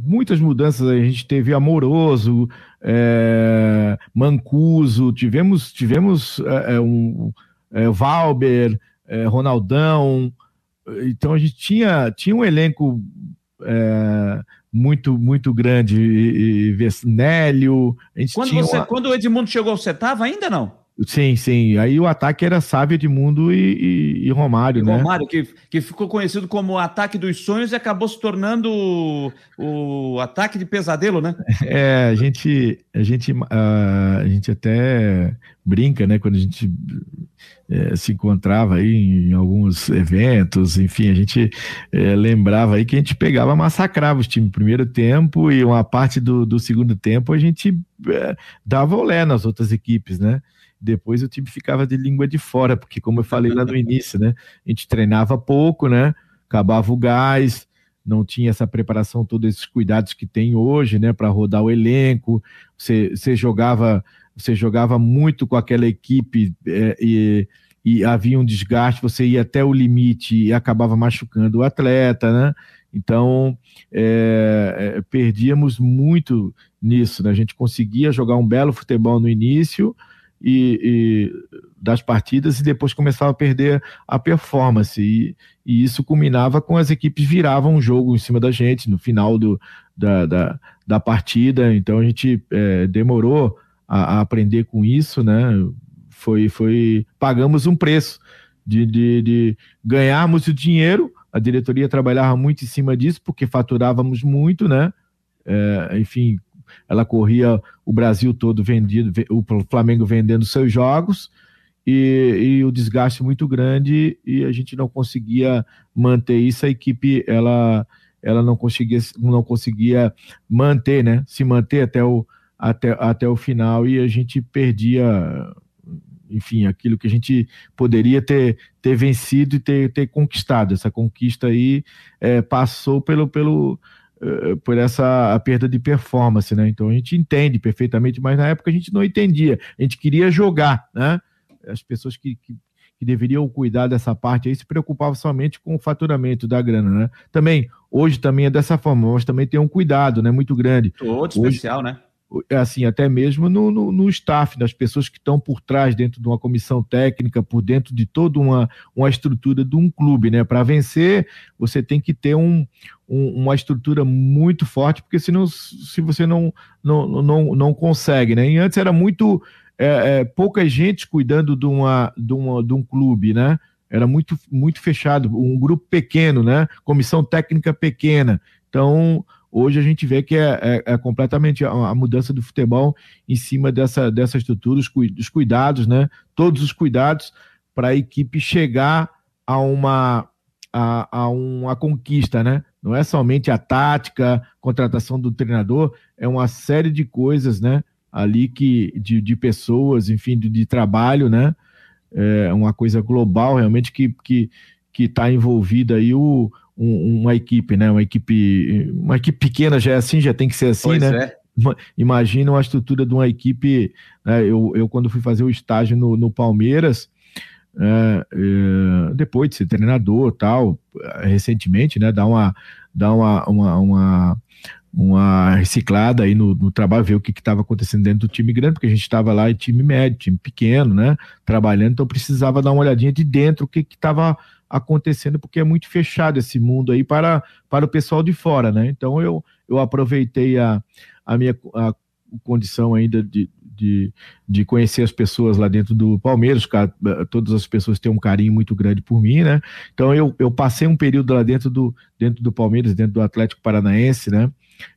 muitas mudanças. A gente teve Amoroso, é, Mancuso, tivemos, tivemos é, é um é, Valber, é, Ronaldão. Então a gente tinha, tinha um elenco é, muito muito grande e, e Nélio. Quando, você, uma... quando o Edmundo chegou, você estava ainda não? Sim, sim. Aí o ataque era Sávio, Edmundo e, e, e Romário, e né? Romário, que, que ficou conhecido como o ataque dos sonhos e acabou se tornando o, o ataque de pesadelo, né? É, a gente, a gente, uh, a gente até brinca, né? Quando a gente é, se encontrava aí em, alguns eventos, enfim, a gente é, lembrava aí que a gente pegava, massacrava os times primeiro tempo e uma parte do, do segundo tempo a gente é, dava olé nas outras equipes, né? Depois o time ficava de língua de fora, porque como eu falei lá no início, né? A gente treinava pouco, né? Acabava o gás, não tinha essa preparação, todos esses cuidados que tem hoje, né? Para rodar o elenco, você, você jogava você jogava muito com aquela equipe é, e, e havia um desgaste, você ia até o limite e acabava machucando o atleta, né? Então, é, é, perdíamos muito nisso. Né? A gente conseguia jogar um belo futebol no início, e, e, das partidas e depois começava a perder a performance. E, e, isso culminava com as equipes viravam o jogo em cima da gente no final do, da, da, da partida. Então a gente é, demorou a, a, aprender com isso, né? Foi, foi pagamos um preço de, de, de ganharmos o dinheiro. A diretoria trabalhava muito em cima disso porque faturávamos muito, né? É, enfim, ela corria o Brasil todo vendido, o Flamengo vendendo seus jogos e, e, o desgaste muito grande e a gente não conseguia manter isso. A equipe ela, ela não conseguia não conseguia manter, né? Se manter até o até, até o final e a gente perdia enfim, aquilo que a gente poderia ter, ter vencido e ter, ter conquistado. Essa conquista aí é, passou pelo, pelo, por essa perda de performance, né? Então a gente entende perfeitamente, mas na época a gente não entendia. A gente queria jogar, né? As pessoas que, que, que deveriam cuidar dessa parte aí se preocupavam somente com o faturamento da grana, né? Também, hoje também é dessa forma, mas também tem um cuidado, né? Muito grande. Todo especial, né? Assim, até mesmo no, no, no staff, das pessoas que estão por trás, dentro de uma comissão técnica, por dentro de toda uma, uma estrutura de um clube, né? Para vencer, você tem que ter um, um, uma estrutura muito forte, porque senão se você não, não, não, não consegue, né? E antes era muito é, é, pouca gente cuidando de, uma, de, uma, de um clube, né? Era muito, muito fechado, um grupo pequeno, né? Comissão técnica pequena. Então, Hoje a gente vê que é, é, é completamente a, a, mudança do futebol em cima dessa, dessa estrutura, os, os cuidados, né? Todos os cuidados para a equipe chegar a uma, a, a uma conquista, né? Não é somente a tática, contratação do treinador, é uma série de coisas, né? Ali que de, de pessoas, enfim, de, de trabalho, né? É uma coisa global realmente que que que está envolvida aí o, um, uma equipe, né? Uma equipe, uma equipe pequena já é assim, já tem que ser assim, pois né? É. Imagina uma estrutura de uma equipe. Né? Eu, eu, quando fui fazer o estágio no, no Palmeiras, é, é, depois de ser treinador tal, recentemente, né? Dar uma, dar uma, uma, uma, uma reciclada aí no, no trabalho, ver o que estava acontecendo dentro do time grande, porque a gente estava lá em time médio, time pequeno, né? Trabalhando, então precisava dar uma olhadinha de dentro o que estava acontecendo, porque é muito fechado esse mundo aí para, para o pessoal de fora, né? Então eu, eu aproveitei a, a minha a condição ainda de, de, de conhecer as pessoas lá dentro do Palmeiras, todas as pessoas têm um carinho muito grande por mim, né? Então eu, eu passei um período lá dentro do, dentro do Palmeiras, dentro do Atlético Paranaense, né?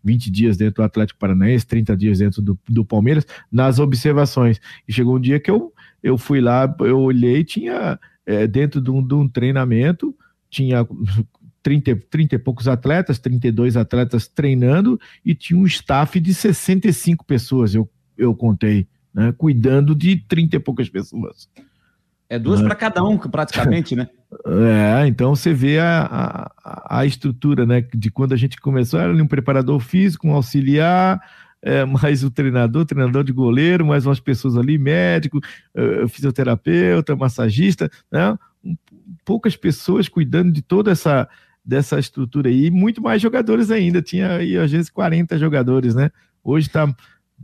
20 dias dentro do Atlético Paranaense, 30 dias dentro do, do Palmeiras, nas observações. E chegou um dia que eu, eu fui lá, eu olhei, tinha é, dentro de um, de um treinamento, tinha 30, 30 e poucos atletas, 32 atletas treinando, e tinha um staff de 65 pessoas, eu, eu contei, né, cuidando de 30 e poucas pessoas. É duas para cada um, praticamente, né? É, então você vê a, a, a, estrutura, né? De quando a gente começou, era um preparador físico, um auxiliar, é, mais o treinador, treinador de goleiro, mais umas pessoas ali, médico, uh, fisioterapeuta, massagista, né? Poucas pessoas cuidando de toda essa dessa estrutura aí, e muito mais jogadores ainda, tinha aí às vezes 40 jogadores, né? Hoje está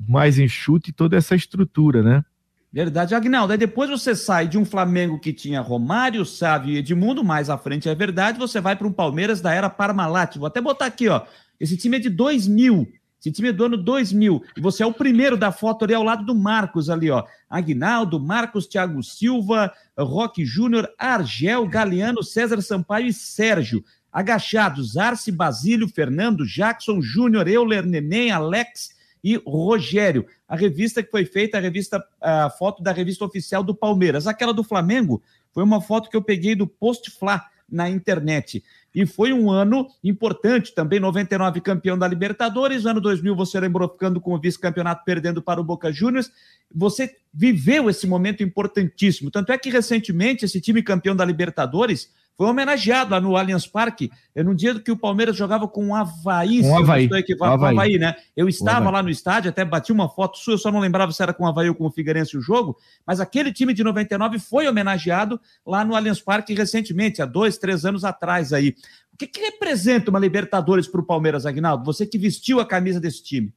mais enxuto e toda essa estrutura, né? Verdade, Agnaldo. Aí depois você sai de um Flamengo que tinha Romário, Sávio e Edmundo, mais à frente é verdade, você vai para um Palmeiras da era Parmalat. Vou até botar aqui, ó. Esse time é de 2000. Esse time é do ano 2000. E você é o primeiro da foto ali ao lado do Marcos ali, ó. Agnaldo, Marcos, Thiago Silva, Roque Júnior, Argel, Galeano, César Sampaio e Sérgio. Agachados, Arce, Basílio, Fernando, Jackson, Júnior, Euler, Neném, Alex, e Rogério. A revista que foi feita, a revista, a foto da revista oficial do Palmeiras. Aquela do Flamengo foi uma foto que eu peguei do Post Fla na internet. E foi um ano importante também, 99 campeão da Libertadores, ano 2000 você lembrou ficando com o vice-campeonato perdendo para o Boca Juniors. Você viveu esse momento importantíssimo. Tanto é que recentemente esse time campeão da Libertadores foi homenageado lá no Allianz Parque, é no dia que o Palmeiras jogava com o Havaí, com o Havaí. com o Havaí, né? Eu estava lá no estádio, até bati uma foto sua, eu só não lembrava se era com o Havaí ou com o Figueirense o jogo, mas aquele time de 99 foi homenageado lá no Allianz Parque recentemente, há dois, três anos atrás aí. O que, que representa uma Libertadores para o Palmeiras, Agnaldo? Você que vestiu a camisa desse time.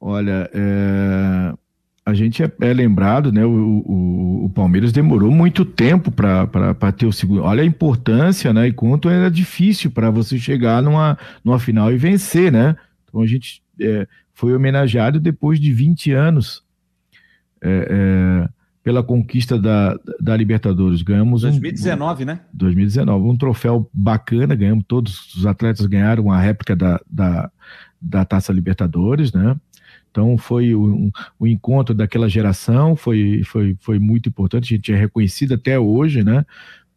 Olha, é a gente é, é lembrado, né? O, o, o, Palmeiras demorou muito tempo para ter o segundo. Olha a importância, né? E quanto era difícil para você chegar numa, numa final e vencer, né? Então a gente é, foi homenageado depois de 20 anos é, é, pela conquista da, da Libertadores. Ganhamos 2019, um, né? 2019, um troféu bacana, ganhamos todos os atletas ganharam a réplica da, da, da Taça Libertadores, né? Então foi o, o, encontro daquela geração, foi, foi, foi muito importante, a gente é reconhecido até hoje, né,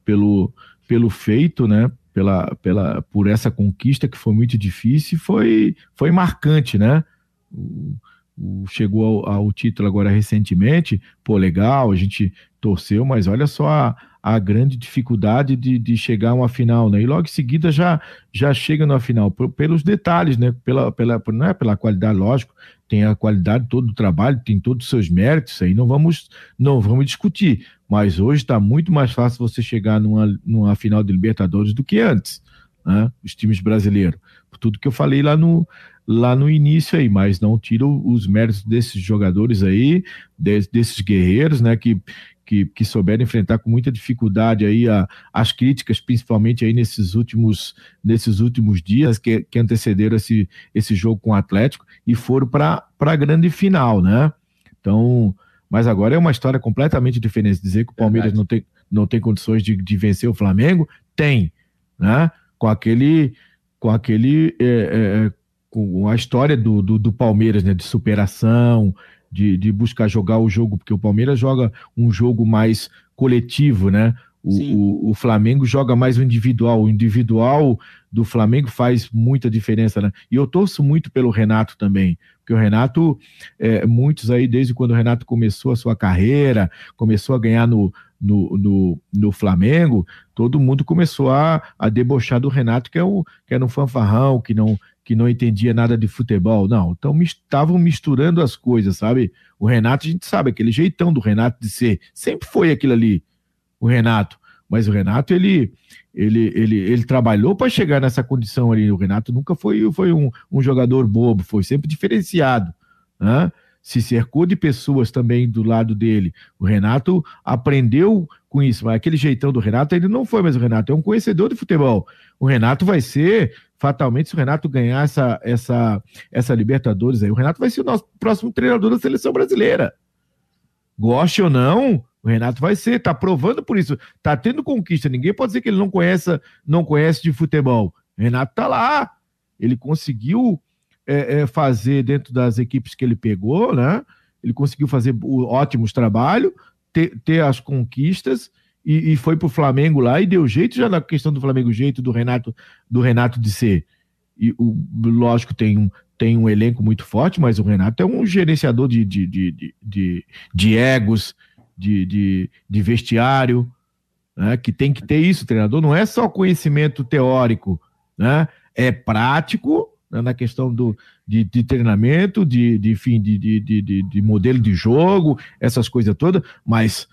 pelo, pelo feito, né, pela, pela, por essa conquista que foi muito difícil, foi, foi marcante, né, o, o, chegou ao, ao, título agora recentemente, pô, legal, a gente torceu, mas olha só a, a grande dificuldade de, de chegar a uma final, né? E logo em seguida já, já chega na final, pelos detalhes, né? Pela, pela, não é pela qualidade, lógico, tem a qualidade todo do trabalho, tem todos os seus méritos, aí não vamos, não vamos discutir. Mas hoje está muito mais fácil você chegar numa, numa final de Libertadores do que antes, né? Os times brasileiros. Por tudo que eu falei lá no, lá no início aí, mas não tiro os méritos desses jogadores aí, desses guerreiros, né? Que, que, que souberam enfrentar com muita dificuldade aí a, as críticas, principalmente aí nesses últimos, nesses últimos dias que, que antecederam esse, esse jogo com o Atlético e foram para a grande final, né? Então, mas agora é uma história completamente diferente. Dizer que o Palmeiras não tem, não tem condições de, de vencer o Flamengo, tem, né? Com aquele, com aquele, é, é, é com a história do, do, do Palmeiras, né? De superação, de, de buscar jogar o jogo, porque o Palmeiras joga um jogo mais coletivo, né? O, o, o, Flamengo joga mais o individual. O individual do Flamengo faz muita diferença, né? E eu torço muito pelo Renato também, porque o Renato, é, muitos aí, desde quando o Renato começou a sua carreira, começou a ganhar no, no, no, no Flamengo, todo mundo começou a, a debochar do Renato, que, é o, que era um fanfarrão, que não, que não entendia nada de futebol. Não, então estavam misturando as coisas, sabe? O Renato, a gente sabe, aquele jeitão do Renato de ser, sempre foi aquilo ali, o Renato. Mas o Renato, ele, ele, ele, ele trabalhou para chegar nessa condição ali. O Renato nunca foi, foi um, um jogador bobo, foi sempre diferenciado. Né? se cercou de pessoas também do lado dele. O Renato aprendeu com isso, mas aquele jeitão do Renato, ele não foi mais o Renato, é um conhecedor de futebol. O Renato vai ser, fatalmente, se o Renato ganhar essa, essa, essa Libertadores aí, o Renato vai ser o nosso próximo treinador da seleção brasileira. Goste ou não, o Renato vai ser, tá provando por isso, tá tendo conquista. Ninguém pode dizer que ele não conhece, não conhece de futebol. O Renato tá lá, ele conseguiu é, é, fazer dentro das equipes que ele pegou, né? Ele conseguiu fazer ótimos trabalhos, ter, ter as conquistas e, e foi para o Flamengo lá e deu jeito já na questão do Flamengo, jeito do Renato, do Renato de ser. E o, lógico, tem um, tem um elenco muito forte, mas o Renato é um gerenciador de, de, de, de, de egos, de, de, de vestiário, né? que tem que ter isso, treinador. Não é só conhecimento teórico, né? é prático né? na questão do, de, de treinamento, de, de, enfim, de, de, de, de modelo de jogo, essas coisas todas, mas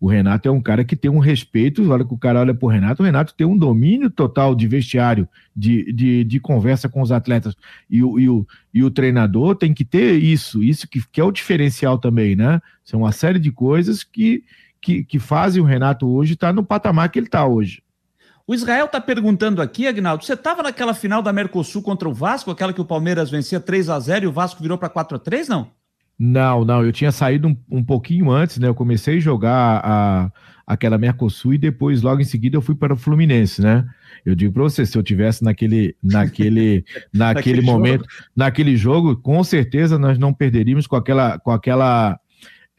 o, Renato é um cara que tem um respeito, olha que o cara olha pro Renato, o Renato tem um domínio total de vestiário, de, de, de conversa com os atletas, e o, e, o, e o treinador tem que ter isso, isso que, que é o diferencial também, né? São uma série de coisas que, que, que fazem o Renato hoje estar tá no patamar que ele está hoje. O Israel está perguntando aqui, Agnaldo, você estava naquela final da Mercosul contra o Vasco, aquela que o Palmeiras vencia 3 a 0 e o Vasco virou para 4 a 3 não? Não, não, eu tinha saído um, um pouquinho antes, né? Eu comecei a jogar a, aquela Mercosul e depois, logo em seguida, eu fui para o Fluminense, né? Eu digo para você, se eu tivesse naquele, naquele, naquele momento, jogo. naquele jogo, com certeza nós não perderíamos com aquela, com aquela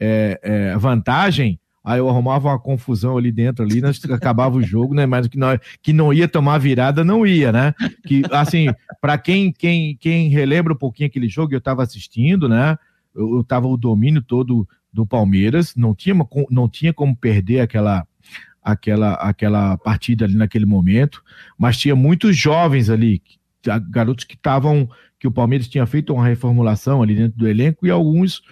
é, é, vantagem Aí eu arrumava uma confusão ali dentro, ali, nós acabava o jogo, né? Mas que não, que não ia tomar virada, não ia, né? Que, assim, para quem, quem, quem relembra um pouquinho aquele jogo, eu estava assistindo, né? Eu, eu tava o domínio todo do Palmeiras, não tinha, não tinha como perder aquela, aquela, aquela partida ali naquele momento, mas tinha muitos jovens ali, garotos que estavam, que o Palmeiras tinha feito uma reformulação ali dentro do elenco e alguns,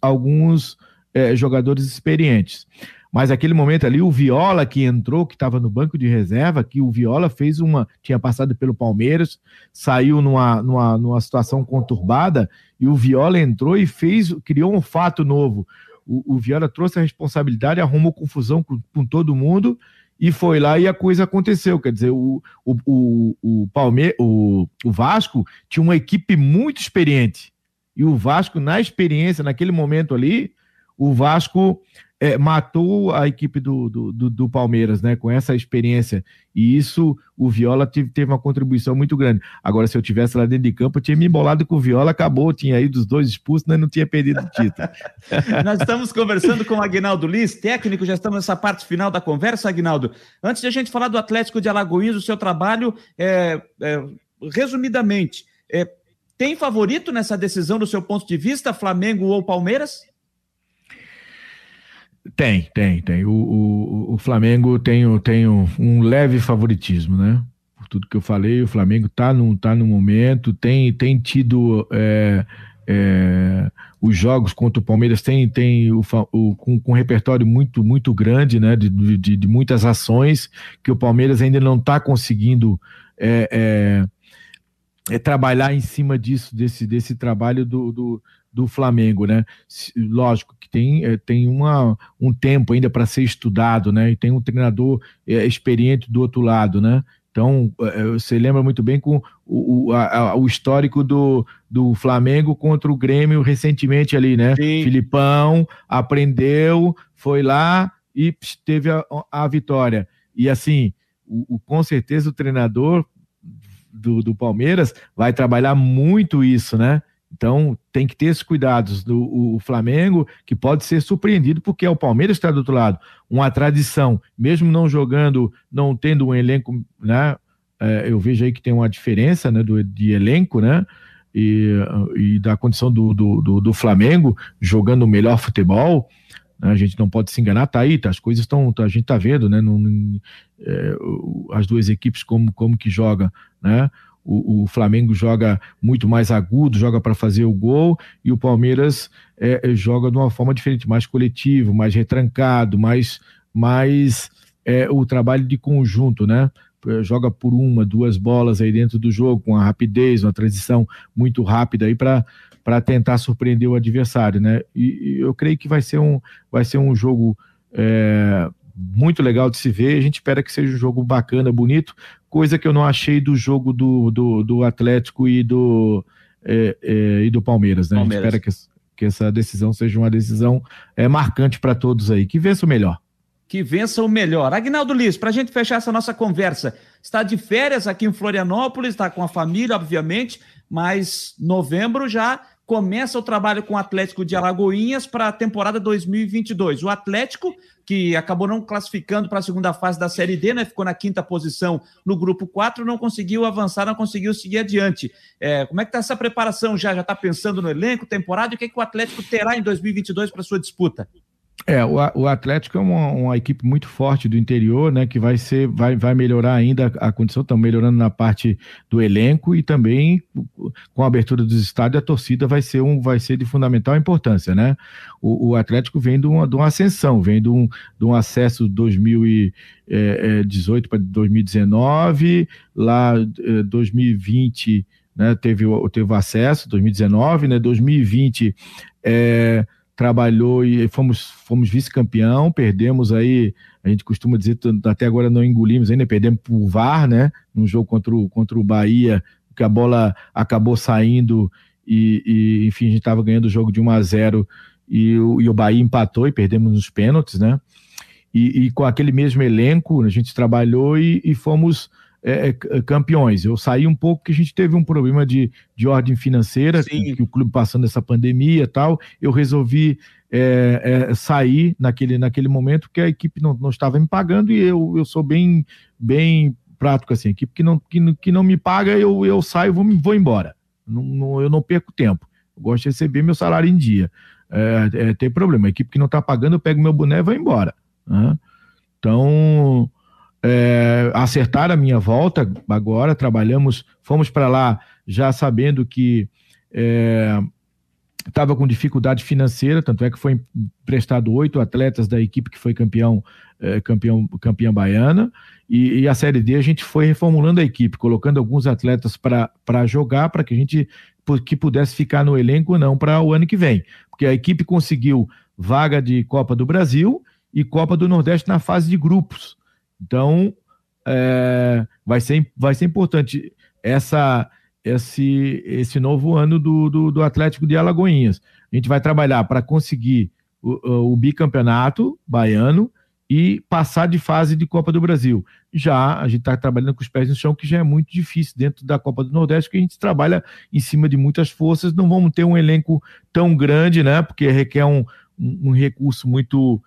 alguns é, jogadores experientes. Mas aquele momento ali, o Viola que entrou, que estava no banco de reserva, que o Viola fez uma. tinha passado pelo Palmeiras, saiu numa, numa, numa situação conturbada, e o Viola entrou e fez, criou um fato novo. O, o Viola trouxe a responsabilidade, arrumou confusão com, com todo mundo e foi lá e a coisa aconteceu. Quer dizer, o, o, o, o, Palme o, o Vasco tinha uma equipe muito experiente. E o Vasco, na experiência, naquele momento ali, o Vasco é, matou a equipe do, do, do, do, Palmeiras, né? Com essa experiência. E isso, o Viola teve, teve uma contribuição muito grande. Agora, se eu tivesse lá dentro de campo, eu tinha me embolado com o Viola, acabou, tinha aí dos dois expulsos, né? Não tinha perdido o título. Nós estamos conversando com o Agnaldo Liz, técnico, já estamos nessa parte final da conversa, Agnaldo. Antes de a gente falar do Atlético de Alagoinhas, o seu trabalho, é, é resumidamente, é, tem favorito nessa decisão, do seu ponto de vista, Flamengo ou Palmeiras? Tem, tem, tem. O, o, o Flamengo tem, tem um, leve favoritismo, né? Por tudo que eu falei, o Flamengo tá no, tá no momento, tem, tem tido é, é, os jogos contra o Palmeiras, tem, tem o, o, com, com um repertório muito, muito grande, né? De, de, de muitas ações que o Palmeiras ainda não está conseguindo. É, é, é, trabalhar em cima disso, desse, desse trabalho do, do, do Flamengo, né? Lógico que tem, eh, tem uma, um tempo ainda para ser estudado, né? E tem um treinador é, experiente do outro lado, né? Então, eh, você lembra muito bem com o, a, o histórico do, do Flamengo contra o Grêmio recentemente ali, né? Sim. Filipão aprendeu, foi lá e teve a, a vitória. E assim, o, o, com certeza o treinador do, do Palmeiras vai trabalhar muito isso, né? Então, tem que ter esses cuidados do Flamengo, que pode ser surpreendido, porque é o Palmeiras está do outro lado. Uma tradição, mesmo não jogando, não tendo um elenco, né? É, eu vejo aí que tem uma diferença né, do, de elenco, né? E, e da condição do, do, do, do Flamengo jogando o melhor futebol. Né, a gente não pode se enganar, tá aí, tá, as coisas estão, tá, a gente tá vendo, né? é, as duas equipes como, como que joga, né? O, o, Flamengo joga muito mais agudo, joga para fazer o gol, e o Palmeiras é, é, joga de uma forma diferente, mais coletivo, mais retrancado, mais, mais é, o trabalho de conjunto, né? É, joga por uma, duas bolas aí dentro do jogo, com a rapidez, uma transição muito rápida aí para tentar surpreender o adversário, né? E, e, eu creio que vai ser um, vai ser um jogo é, muito legal de se ver. A gente espera que seja um jogo bacana, bonito, coisa que eu não achei do jogo do, do, do Atlético e do, é, é, e do Palmeiras, né? Palmeiras. A gente espera que, que essa decisão seja uma decisão é, marcante para todos aí, que vença o melhor que vença o melhor. Agnaldo Liz, para a gente fechar essa nossa conversa, está de férias aqui em Florianópolis, está com a família, obviamente, mas novembro já começa o trabalho com o Atlético de Alagoinhas para a temporada 2022. O Atlético, que acabou não classificando para a segunda fase da Série D, né? ficou na quinta posição no grupo 4, não conseguiu avançar, não conseguiu seguir adiante. É, como é que está essa preparação já? Já está pensando no elenco, temporada? E o que, é que o Atlético terá em 2022 para sua disputa? É, o, o Atlético é uma, uma, equipe muito forte do interior, né? Que vai ser, vai, vai melhorar ainda a condição, estão melhorando na parte do elenco e também com a abertura dos estádios, a torcida vai ser um, vai ser de fundamental importância, né? O, o Atlético vem de uma, de uma ascensão, vem de um, de um acesso 2018 para 2019, lá 2020, eh, né? Teve, teve acesso, 2019, né? 2020 é, trabalhou e fomos, fomos vice-campeão, perdemos aí, a gente costuma dizer, até agora não engolimos ainda, perdemos por VAR, né? Num jogo contra o, contra o Bahia, que a bola acabou saindo e, e enfim, a gente estava ganhando o jogo de 1 a 0 e, e o Bahia empatou e perdemos nos pênaltis, né? E, e, com aquele mesmo elenco, a gente trabalhou e, e fomos é, é, é, campeões. Eu saí um pouco que a gente teve um problema de, de ordem financeira, que, que, o clube passando essa pandemia e tal. Eu resolvi é, é, sair naquele, naquele momento porque a equipe não, não estava me pagando e eu, eu sou bem, bem prático assim. A equipe que não, que, que não me paga, eu, eu saio vou, vou embora. Não, não, eu não perco tempo. Eu gosto de receber meu salário em dia. É, é, tem problema. A equipe que não está pagando, eu pego meu boné e vou embora. Né? Então é, acertar a minha volta agora. Trabalhamos, fomos para lá já sabendo que estava é, com dificuldade financeira, tanto é que foi emprestado oito atletas da equipe que foi campeão, é, campeão, campeã baiana. E, e, a Série D a gente foi reformulando a equipe, colocando alguns atletas para jogar, para que a gente que pudesse ficar no elenco não para o ano que vem. Porque a equipe conseguiu vaga de Copa do Brasil e Copa do Nordeste na fase de grupos. Então, é, vai, ser, vai ser importante essa, esse, esse novo ano do, do, do Atlético de Alagoinhas. A gente vai trabalhar para conseguir o, o, bicampeonato baiano e passar de fase de Copa do Brasil. Já a gente está trabalhando com os pés no chão, que já é muito difícil dentro da Copa do Nordeste, porque a gente trabalha em cima de muitas forças, não vamos ter um elenco tão grande, né? Porque requer um, um, um recurso muito,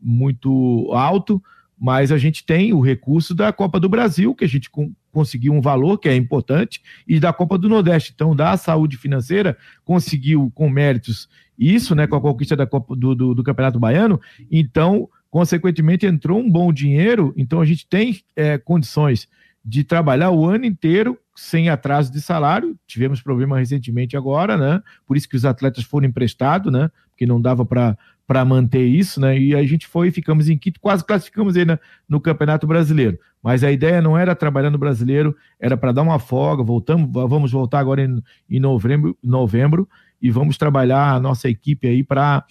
muito alto mas a gente tem o recurso da Copa do Brasil, que a gente conseguiu um valor que é importante, e da Copa do Nordeste. Então, da saúde financeira, conseguiu com méritos isso, né, com a conquista da Copa do, do, do Campeonato Baiano. Então, consequentemente, entrou um bom dinheiro. Então, a gente tem é, condições de trabalhar o ano inteiro sem atraso de salário. Tivemos problema recentemente agora, né? Por isso que os atletas foram emprestados, né? Porque não dava para manter isso, né? E a gente foi, ficamos em quinto, quase classificamos aí na, no Campeonato Brasileiro. Mas a ideia não era trabalhar no brasileiro, era para dar uma folga. Voltamos, vamos voltar agora em, em novembro, novembro e vamos trabalhar a nossa equipe aí para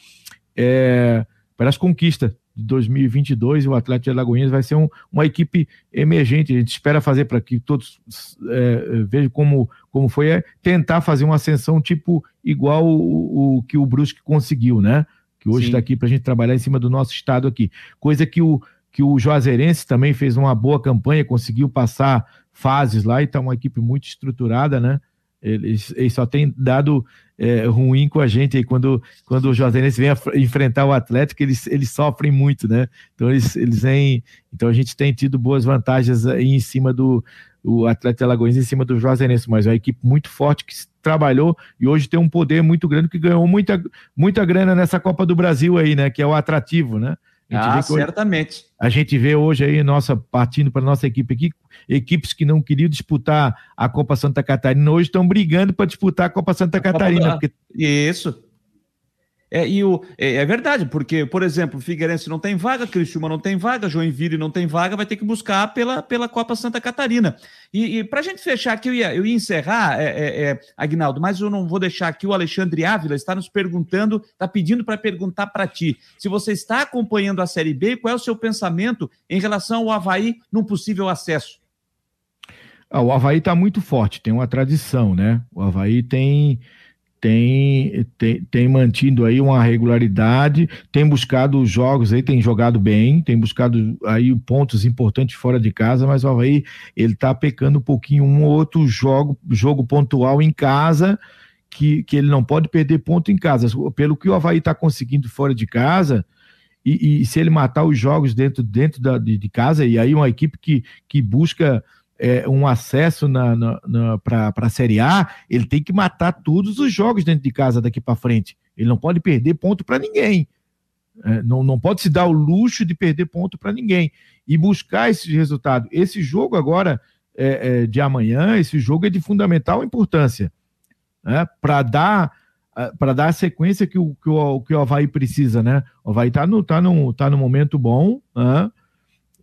é, para as conquistas de 2022 o Atlético de Alagoinhas vai ser um, uma equipe emergente. A gente espera fazer para que todos é, vejam como, como foi é tentar fazer uma ascensão tipo igual o, o que o Brusque conseguiu, né? que hoje está aqui para a gente trabalhar em cima do nosso estado aqui. Coisa que o, que o Juazeirense também fez uma boa campanha, conseguiu passar fases lá e está uma equipe muito estruturada, né? Eles, eles só têm dado é, ruim com a gente aí quando, quando o Juazeirense vem enfrentar o Atlético, eles, eles sofrem muito, né? Então eles, eles vêm. Então a gente tem tido boas vantagens aí em cima do, o Atlético Alagoas em cima do Juazeirense, mas é uma equipe muito forte que trabalhou e hoje tem um poder muito grande que ganhou muita, muita grana nessa Copa do Brasil aí, né? Que é o atrativo, né? Ah, certamente. Hoje, a gente vê hoje aí, nossa, partindo para nossa equipe aqui, equipes que não queriam disputar a Copa Santa Catarina, hoje estão brigando para disputar a Copa Santa a Catarina. Copa... Porque... Isso. É, e o, é, é, verdade, porque, por exemplo, o Figueirense não tem vaga, Criciúma não tem vaga, Joinville não tem vaga, vai ter que buscar pela, pela Copa Santa Catarina. E, e para a gente fechar aqui, eu ia, eu ia encerrar, é, é, é, Agnaldo, mas eu não vou deixar aqui o Alexandre Ávila está nos perguntando, está pedindo para perguntar para ti, se você está acompanhando a Série B, qual é o seu pensamento em relação ao Havaí num possível acesso? Ah, o Havaí está muito forte, tem uma tradição, né? O Havaí tem tem, tem, tem mantido aí uma regularidade, tem buscado os jogos aí, tem jogado bem, tem buscado aí pontos importantes fora de casa, mas o Havaí, ele tá pecando um pouquinho um ou outro jogo, jogo pontual em casa, que, que ele não pode perder ponto em casa. Pelo que o Havaí está conseguindo fora de casa, e, e, se ele matar os jogos dentro, dentro da, de, de casa, e aí uma equipe que, que busca é, um acesso na, na, na para a Série A, ele tem que matar todos os jogos dentro de casa daqui para frente. Ele não pode perder ponto para ninguém. É, não, não pode se dar o luxo de perder ponto para ninguém. E buscar esse resultado. Esse jogo agora, é, é, de amanhã, esse jogo é de fundamental importância. Né? Para dar para dar a sequência que o, que o, que o Havaí precisa, né? O Havaí está no, tá no, tá no momento bom, né?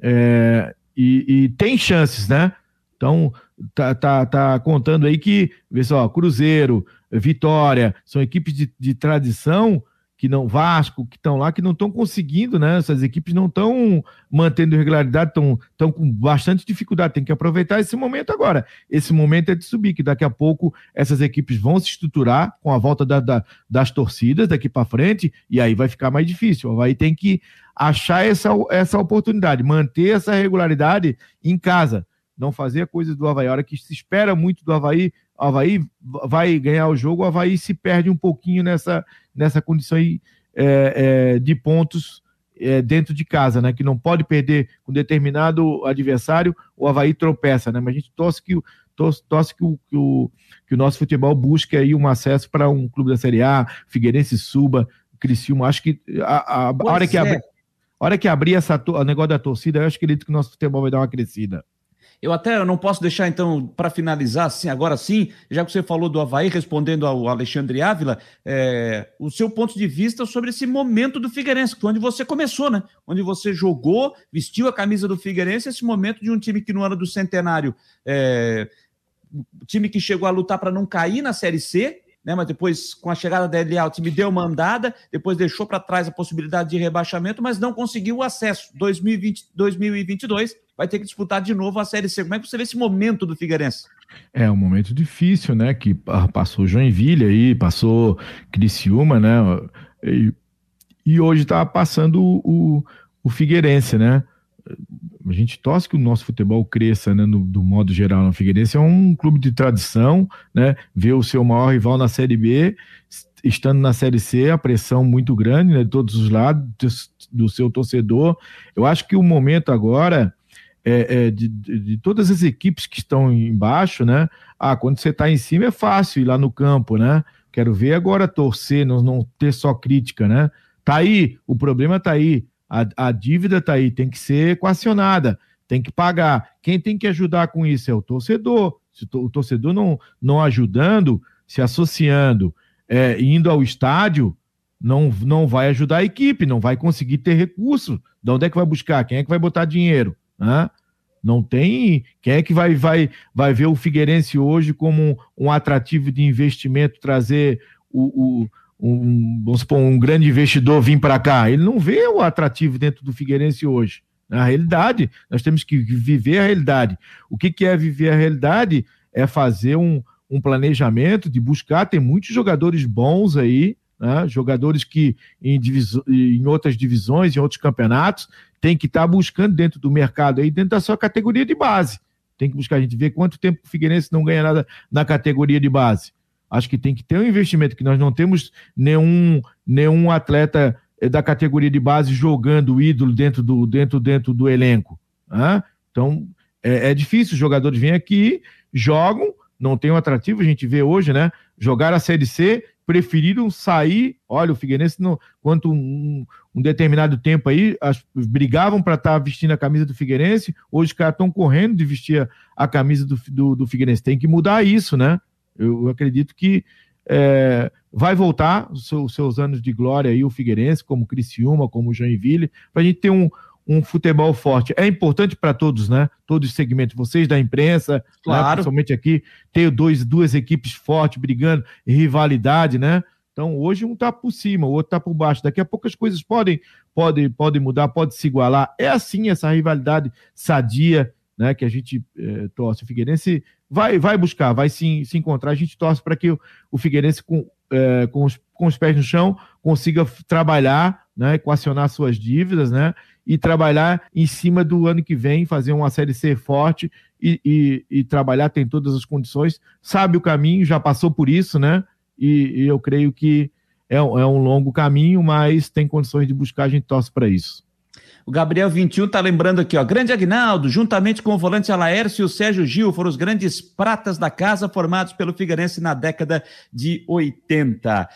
É, e, e, tem chances, né? Então, tá, tá, tá contando aí que, vê só, Cruzeiro, Vitória, são equipes de, de tradição que não Vasco, que estão lá, que não estão conseguindo, né? Essas equipes não estão mantendo regularidade, estão com bastante dificuldade. Tem que aproveitar esse momento agora. Esse momento é de subir, que daqui a pouco essas equipes vão se estruturar com a volta da, da, das torcidas daqui para frente, e aí vai ficar mais difícil. Aí tem que achar essa, essa oportunidade, manter essa regularidade em casa não fazer coisas do Havaí. A hora que se espera muito do Havaí, o Havaí vai ganhar o jogo, o Havaí se perde um pouquinho nessa, nessa condição aí, é, é, de pontos é, dentro de casa, né? Que não pode perder com determinado adversário, o Havaí tropeça, né? Mas a gente torce que, torce, torce que, o, que, o, que o nosso futebol busque aí um acesso para um clube da Série A, Figueirense suba, Criciúma. Acho que a, a, a hora que abrir. A hora que abrir essa, o negócio da torcida, eu acho que o nosso futebol vai dar uma crescida. Eu até não posso deixar, então, para finalizar, assim, agora sim, já que você falou do Havaí, respondendo ao Alexandre Ávila, é, o seu ponto de vista sobre esse momento do Figueirense, que onde você começou, né? Onde você jogou, vestiu a camisa do Figueirense, esse momento de um time que no ano do centenário, é, time que chegou a lutar para não cair na Série C, né? Mas depois, com a chegada da LA, o time deu uma andada, depois deixou para trás a possibilidade de rebaixamento, mas não conseguiu o acesso. 2020, 2022 vai ter que disputar de novo a Série C. Como é que você vê esse momento do Figueirense? É um momento difícil, né? Que passou Joinville aí, passou Criciúma, né? E, e hoje está passando o, o Figueirense, né? A gente torce que o nosso futebol cresça, né, no, do modo geral. O Figueirense é um clube de tradição, né, vê o seu maior rival na Série B, estando na Série C, a pressão muito grande, né, de todos os lados, do, do seu torcedor. Eu acho que o momento agora é, é de, de, de, todas as equipes que estão embaixo, né, ah, quando você está em cima é fácil ir lá no campo, né, quero ver agora torcer, não, não ter só crítica, né, tá aí, o problema tá aí, a, a dívida está aí, tem que ser equacionada, tem que pagar. Quem tem que ajudar com isso é o torcedor. Se o torcedor não, não ajudando, se associando, é, indo ao estádio, não, não vai ajudar a equipe, não vai conseguir ter recurso. De onde é que vai buscar? Quem é que vai botar dinheiro? Não tem. Quem é que vai, vai, vai ver o Figueirense hoje como um, um atrativo de investimento, trazer o, o um, vamos supor, um grande investidor vir para cá, ele não vê o atrativo dentro do Figueirense hoje. Na realidade, nós temos que viver a realidade. O que, que é viver a realidade? É fazer um, um planejamento de buscar. Tem muitos jogadores bons aí, né? jogadores que em, em, outras divisões, em outros campeonatos, tem que estar tá buscando dentro do mercado aí, dentro da sua categoria de base. Tem que buscar, a gente ver quanto tempo o Figueirense não ganha nada na categoria de base. Acho que tem que ter um investimento, que nós não temos nenhum, nenhum atleta eh, da categoria de base jogando ídolo dentro do, dentro, dentro do elenco. Né? Então, é, é, difícil. Os jogadores vêm aqui, jogam, não tem um atrativo. A gente vê hoje, né? Jogar a Série C, preferiram sair. Olha, o Figueirense, não, quanto um, um determinado tempo aí, as, brigavam para estar tá vestindo a camisa do Figueirense. Hoje os caras estão correndo de vestir a, a camisa do, do, do Figueirense. Tem que mudar isso, né? Eu acredito que é, vai voltar os seus, seus anos de glória aí, o Figueirense, como Criciúma, como Joinville, para a gente ter um, um futebol forte. É importante para todos, né? Todos os segmentos, vocês da imprensa, né? claro. né? principalmente aqui, ter dois, duas equipes fortes brigando, rivalidade, né? Então, hoje um está por cima, o outro está por baixo. Daqui a pouco as coisas podem, podem, podem mudar, pode se igualar. É assim essa rivalidade sadia, né? Que a gente é, torce. O Figueirense vai, vai buscar, vai se, se encontrar. A gente torce para que o, o Figueirense, com, é, com, os, com os pés no chão, consiga trabalhar, né? Equacionar suas dívidas, né? E trabalhar em cima do ano que vem, fazer uma série C forte e, e, e trabalhar, tem todas as condições, sabe o caminho, já passou por isso, né? e, e eu creio que é, é, um longo caminho, mas tem condições de buscar, a gente torce para isso. O Gabriel 21 está lembrando aqui, ó. Grande Agnaldo, juntamente com o volante Alaércio e o Sérgio Gil, foram os grandes pratas da casa formados pelo Figueirense na década de 80.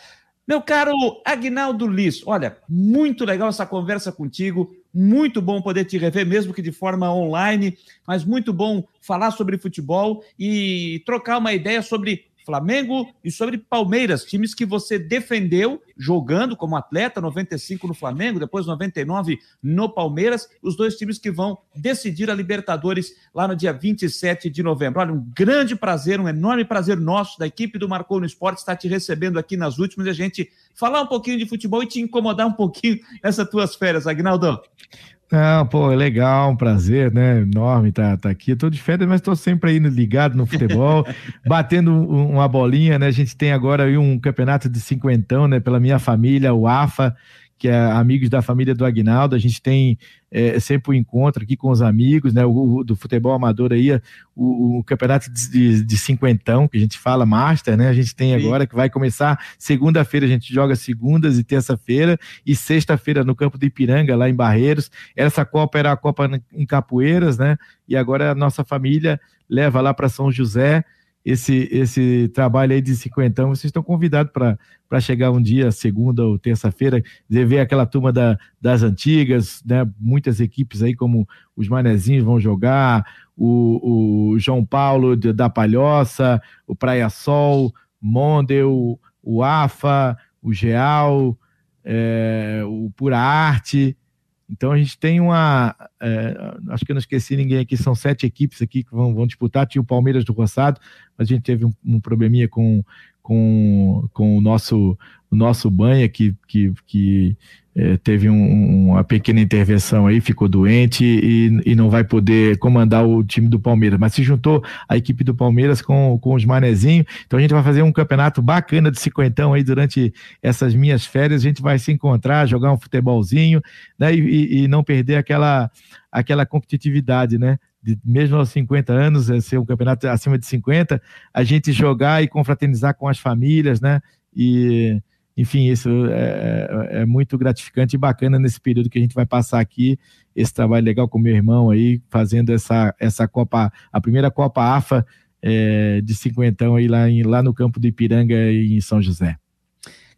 Meu caro Agnaldo Liz, olha, muito legal essa conversa contigo, muito bom poder te rever, mesmo que de forma online, mas muito bom falar sobre futebol e trocar uma ideia sobre Flamengo e sobre Palmeiras, times que você defendeu jogando como atleta, 95 no Flamengo, depois 99 no Palmeiras, os dois times que vão decidir a Libertadores lá no dia 27 de novembro. Olha, um grande prazer, um enorme prazer nosso da equipe do Marcou no Esporte estar te recebendo aqui nas últimas e a gente falar um pouquinho de futebol e te incomodar um pouquinho nessas tuas férias, Agnaldo. Não, pô, é legal, um prazer, né? Enorme estar tá, tá aqui. Eu tô de férias, mas estou sempre aí ligado no futebol, batendo uma bolinha, né? A gente tem agora aí um campeonato de cinquentão, né? Pela minha família, o AFA, que é amigos da família do Agnaldo. A gente tem é, sempre o um encontro aqui com os amigos, né? O, o do futebol amador aí, o, o campeonato de, de, de, cinquentão, que a gente fala Master, né? A gente tem Sim. agora que vai começar segunda-feira, a gente joga segundas e terça-feira, e sexta-feira no campo do Ipiranga, lá em Barreiros. Essa Copa era a Copa em Capoeiras, né? E agora a nossa família leva lá para São José esse, esse trabalho aí de cinquentão, vocês estão convidados para chegar um dia, segunda ou terça-feira, ver aquela turma da, das antigas, né? Muitas equipes aí, como os Manezinhos vão jogar, o, o João Paulo da Palhoça, o Praia Sol, Mondel, o AFA, o Geal, é, o Pura Arte. Então a gente tem uma. É, acho que eu não esqueci ninguém aqui, são sete equipes aqui que vão, vão disputar. Tinha o Palmeiras do Roçado, mas a gente teve um, um probleminha com, com, com o nosso, o nosso banha que, que, que é, teve um, uma pequena intervenção aí, ficou doente e, e não vai poder comandar o time do Palmeiras. Mas se juntou a equipe do Palmeiras com, com os manezinhos. Então a gente vai fazer um campeonato bacana de cinquentão aí durante essas minhas férias. A gente vai se encontrar, jogar um futebolzinho, né? E, e não perder aquela, aquela competitividade, né? De, mesmo aos 50 anos, é ser um campeonato acima de 50, a gente jogar e confraternizar com as famílias, né? E enfim, isso é, é, é, muito gratificante e bacana nesse período que a gente vai passar aqui, esse trabalho legal com meu irmão aí, fazendo essa, essa Copa, a primeira Copa AFA é, de cinquentão aí lá, em, lá no campo do Ipiranga em São José.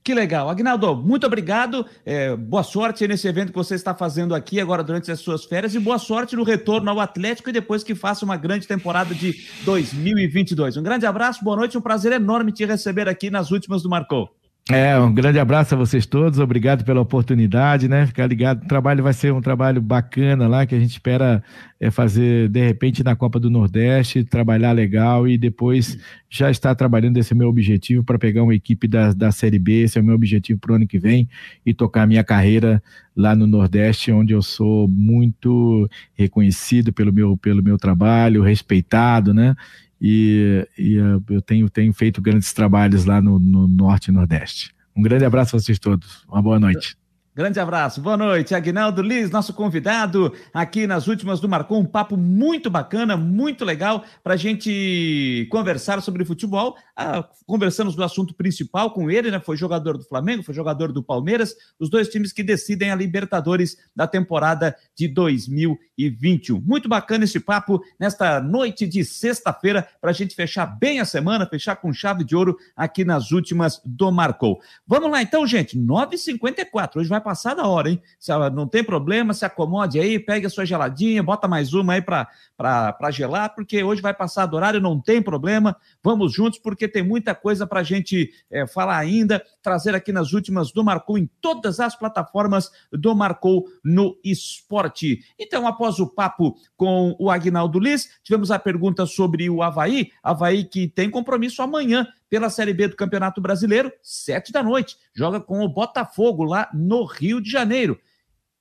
Que legal. Agnaldo, muito obrigado. É, boa sorte nesse evento que você está fazendo aqui agora durante as suas férias e boa sorte no retorno ao Atlético e depois que faça uma grande temporada de 2022. Um grande abraço, boa noite, um prazer enorme te receber aqui nas últimas do Marcou. É, um grande abraço a vocês todos, obrigado pela oportunidade, né? Ficar ligado, o trabalho vai ser um trabalho bacana lá, que a gente espera é, fazer, de repente, na Copa do Nordeste, trabalhar legal e depois já estar trabalhando, esse é meu objetivo, para pegar uma equipe da, da Série B, esse é o meu objetivo para o ano que vem e tocar a minha carreira lá no Nordeste, onde eu sou muito reconhecido pelo meu, pelo meu trabalho, respeitado, né? E, e uh, eu tenho, tenho feito grandes trabalhos lá no, no Norte e Nordeste. Um grande abraço a vocês todos. Uma boa noite. Grande abraço, boa noite. Aguinaldo Liz, nosso convidado aqui nas últimas do Marcou, um papo muito bacana, muito legal para a gente conversar sobre futebol. Ah, conversamos do assunto principal com ele, né? Foi jogador do Flamengo, foi jogador do Palmeiras, os dois times que decidem a Libertadores da temporada de 2021. Muito bacana esse papo nesta noite de sexta-feira para a gente fechar bem a semana, fechar com chave de ouro aqui nas últimas do Marcou. Vamos lá então, gente, 9h54. Hoje vai passar da hora, hein? Se não tem problema, se acomode aí, pegue a sua geladinha, bota mais uma aí para gelar, porque hoje vai passar do horário, não tem problema. Vamos juntos, porque tem muita coisa para a gente é, falar ainda, trazer aqui nas últimas do Marcou em todas as plataformas do Marcou no Esporte. Então, após o papo com o Agnaldo Liz, tivemos a pergunta sobre o Havaí, Havaí que tem compromisso amanhã pela Série B do Campeonato Brasileiro, sete da noite. Joga com o Botafogo lá no Rio de Janeiro.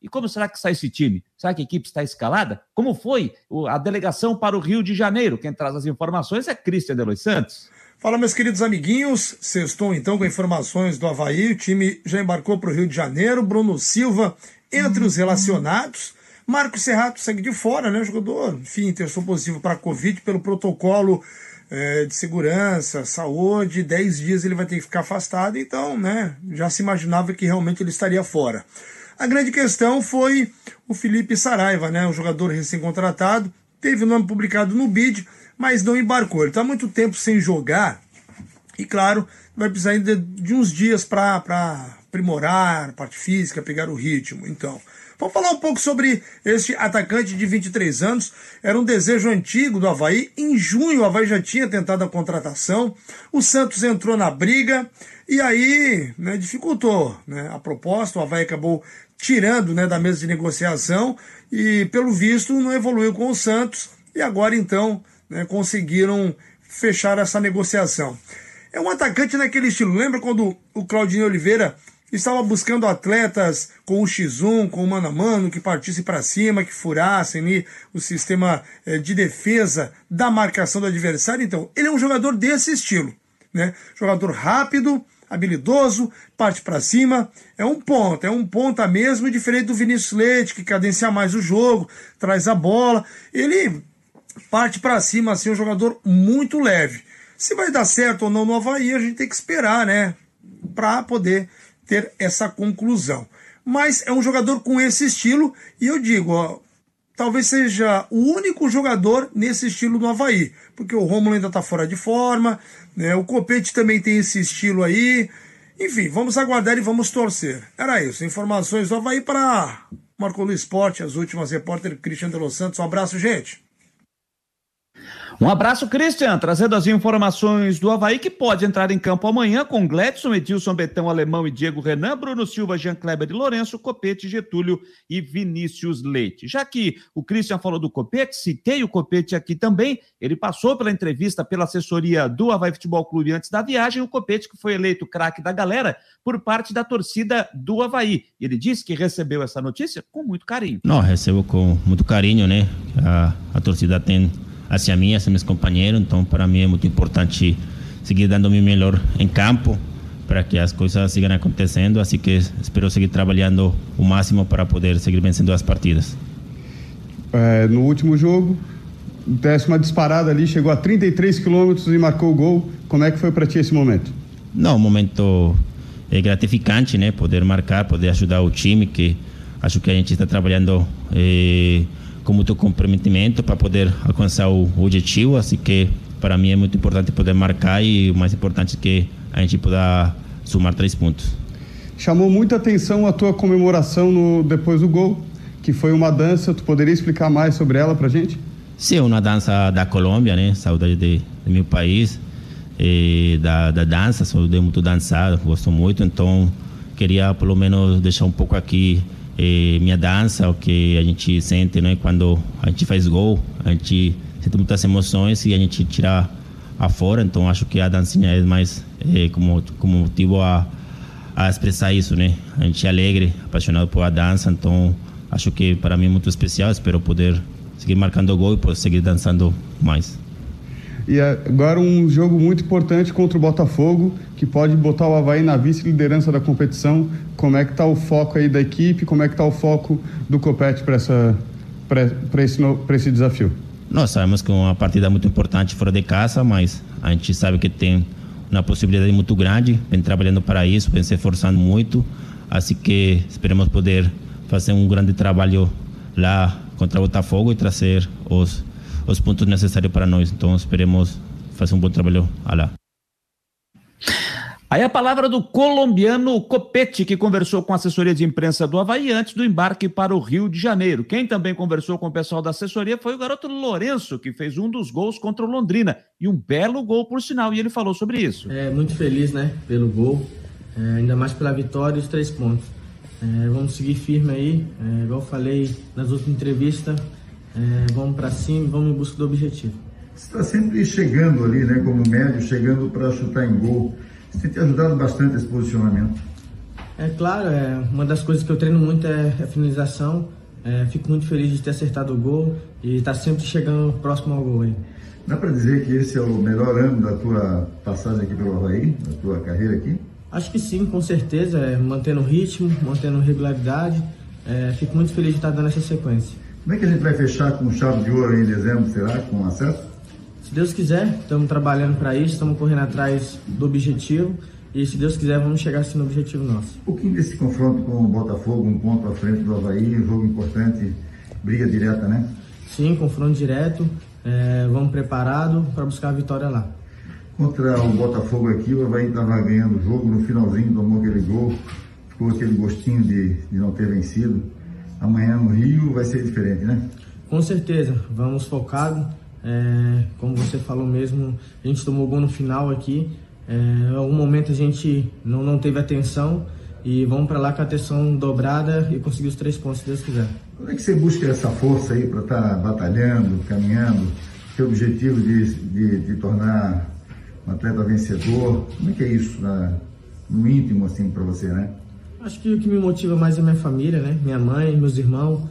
E como será que está esse time? Será que a equipe está escalada? Como foi a delegação para o Rio de Janeiro? Quem traz as informações é Cristian Delois Santos. Fala, meus queridos amiguinhos. Sextou então com informações do Havaí. O time já embarcou para o Rio de Janeiro. Bruno Silva entre os relacionados. Marcos Serrato segue de fora, né? Jogador, enfim, testou positivo para Covid pelo protocolo é, de segurança, saúde. Dez dias ele vai ter que ficar afastado. Então, né? Já se imaginava que realmente ele estaria fora. A grande questão foi o Felipe Saraiva, né? O jogador recém-contratado. Teve o nome publicado no BID mas não embarcou. Ele está muito tempo sem jogar e, claro, vai precisar ainda de uns dias para aprimorar a parte física, pegar o ritmo. Então, vamos falar um pouco sobre este atacante de 23 anos. Era um desejo antigo do Havaí. Em junho, o Havaí já tinha tentado a contratação. O Santos entrou na briga e aí né, dificultou né, a proposta. O Havaí acabou tirando né, da mesa de negociação e, pelo visto, não evoluiu com o Santos. E agora, então, né, conseguiram fechar essa negociação. É um atacante naquele estilo. Lembra quando o Claudinho Oliveira estava buscando atletas com o X1, com o mano a mano, que partissem para cima, que furassem o sistema eh, de defesa da marcação do adversário? Então, ele é um jogador desse estilo. Né? Jogador rápido, habilidoso, parte para cima, é um ponta, é um ponta mesmo, diferente do Vinícius Leite, que cadencia mais o jogo, traz a bola. Ele parte para cima, assim, um jogador muito leve. Se vai dar certo ou não no Havaí, a gente tem que esperar, né? Para poder ter essa conclusão. Mas é um jogador com esse estilo, e eu digo, ó, talvez seja o único jogador nesse estilo no Havaí, porque o Romulo ainda está fora de forma, né? o Copete também tem esse estilo aí. Enfim, vamos aguardar e vamos torcer. Era isso, informações do Havaí para Marcou no Esporte, as últimas repórter Cristian de Los Santos. Um abraço, gente. Um abraço, Christian, trazendo as informações do Havaí, que pode entrar em campo amanhã com Gledson, Edilson Betão, Alemão e Diego Renan, Bruno Silva, Jean Kleber e Lourenço, Copete, Getúlio e Vinícius Leite. Já que o Christian falou do Copete, citei o Copete aqui também, ele passou pela entrevista pela assessoria do Havaí Futebol Clube antes da viagem, o Copete que foi eleito craque da galera por parte da torcida do Havaí. Ele disse que recebeu essa notícia com muito carinho. Não, recebo com muito carinho, né? A, a torcida tem hacia mim, hacia meus companheiros. Então, para mim é muito importante seguir dando o meu melhor em campo para que as coisas sigam acontecendo. Assim que espero seguir trabalhando o máximo para poder seguir vencendo as partidas. É, no último jogo, décima disparada ali, chegou a 33 quilômetros e marcou o gol. Como é que foi para ti esse momento? Não, um momento é gratificante, né? Poder marcar, poder ajudar o time, que acho que a gente está trabalhando. Eh, com muito comprometimento para poder alcançar o objetivo. Assim que para mim é muito importante poder marcar e o mais importante é que a gente pueda somar três pontos. Chamou muita atenção a tua comemoração no, depois do gol, que foi uma dança. Tu poderia explicar mais sobre ela para gente? Sim, uma dança da Colômbia, né? Saudade de, do meu país, e da, da dança. Sou de muito dançar, gosto muito. Então, queria pelo menos deixar um pouco aqui eh, minha dança, o que a gente sente, né? Quando a gente faz gol, a gente sente muitas emoções e a gente tira afora. Então acho que a dancinha é mais eh, como como motivo a, a expressar isso, né? A gente é alegre, apaixonado por a dança, então acho que para mim é muito especial. Espero poder seguir marcando gol e poder seguir dançando mais. E agora um jogo muito importante contra o Botafogo, que pode botar o Havaí na vice-liderança da competição. Como é que está o foco aí da equipe? Como é que está o foco do Copete para esse, esse desafio? Nós sabemos que é uma partida muito importante fora de casa, mas a gente sabe que tem uma possibilidade muito grande, vem trabalhando para isso, vem se esforçando muito, assim que esperamos poder fazer um grande trabalho lá contra o Botafogo e trazer os os pontos necessários para nós. Então esperemos fazer um bom trabalho lá. Aí a palavra do colombiano Copete, que conversou com a assessoria de imprensa do Havaí antes do embarque para o Rio de Janeiro. Quem também conversou com o pessoal da assessoria foi o garoto Lourenço, que fez um dos gols contra o Londrina. E um belo gol, por sinal, e ele falou sobre isso. É muito feliz, né, pelo gol, é, ainda mais pela vitória e os três pontos. É, vamos seguir firme aí, é, igual eu falei nas outras entrevistas, é, vamos para cima, vamos em busca do objetivo. Você está sempre chegando ali, né, como médio, chegando para chutar em gol. Você tem te ajudado bastante esse posicionamento. É claro, é, uma das coisas que eu treino muito é a finalização. É, fico muito feliz de ter acertado o gol e estar tá sempre chegando próximo ao gol aí. Dá para dizer que esse é o melhor ano da tua passagem aqui pelo Havaí, da tua carreira aqui? Acho que sim, com certeza, é, mantendo o ritmo, mantendo regularidade. É, fico muito feliz de estar dando essa sequência. Como é que a gente vai fechar com chave de ouro em dezembro, será? Com acesso? Se Deus quiser, estamos trabalhando para isso, estamos correndo atrás do objetivo e se Deus quiser, vamos chegar assim no objetivo nosso. Um pouquinho desse confronto com o Botafogo, um ponto à frente do Havaí, um jogo importante, briga direta, né? Sim, confronto direto, é, vamos preparado para buscar a vitória lá. Contra o Botafogo aqui, o Havaí estava ganhando o jogo, no finalzinho tomou aquele gol, ficou aquele gostinho de, de não ter vencido. Amanhã no Rio vai ser diferente, né? Com certeza, vamos focado é, como você falou mesmo, a gente tomou gol no final aqui. É, em algum momento a gente não, não teve atenção e vamos para lá com a atenção dobrada e conseguir os três pontos, se Deus quiser. Como é que você busca essa força aí para estar tá batalhando, caminhando, seu objetivo de, de, de, tornar um atleta vencedor? Como é que é isso na, no íntimo assim para você, né? Acho que o que me motiva mais é minha família, né? Minha mãe, meus irmãos.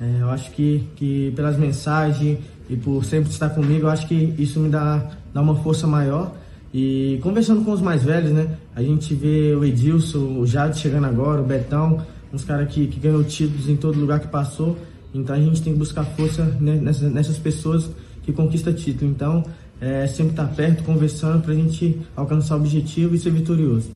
É, eu acho que, que pelas mensagens e por sempre estar comigo, eu acho que isso me dá, dá uma força maior. E conversando com os mais velhos, né? A gente vê o Edilson, o Jade chegando agora, o Betão, uns caras que, que ganhou títulos em todo lugar que passou. Então a gente tem que buscar força né, nessas, nessas pessoas que conquistam título. Então, é, sempre estar perto, conversando para a gente alcançar o objetivo e ser vitorioso.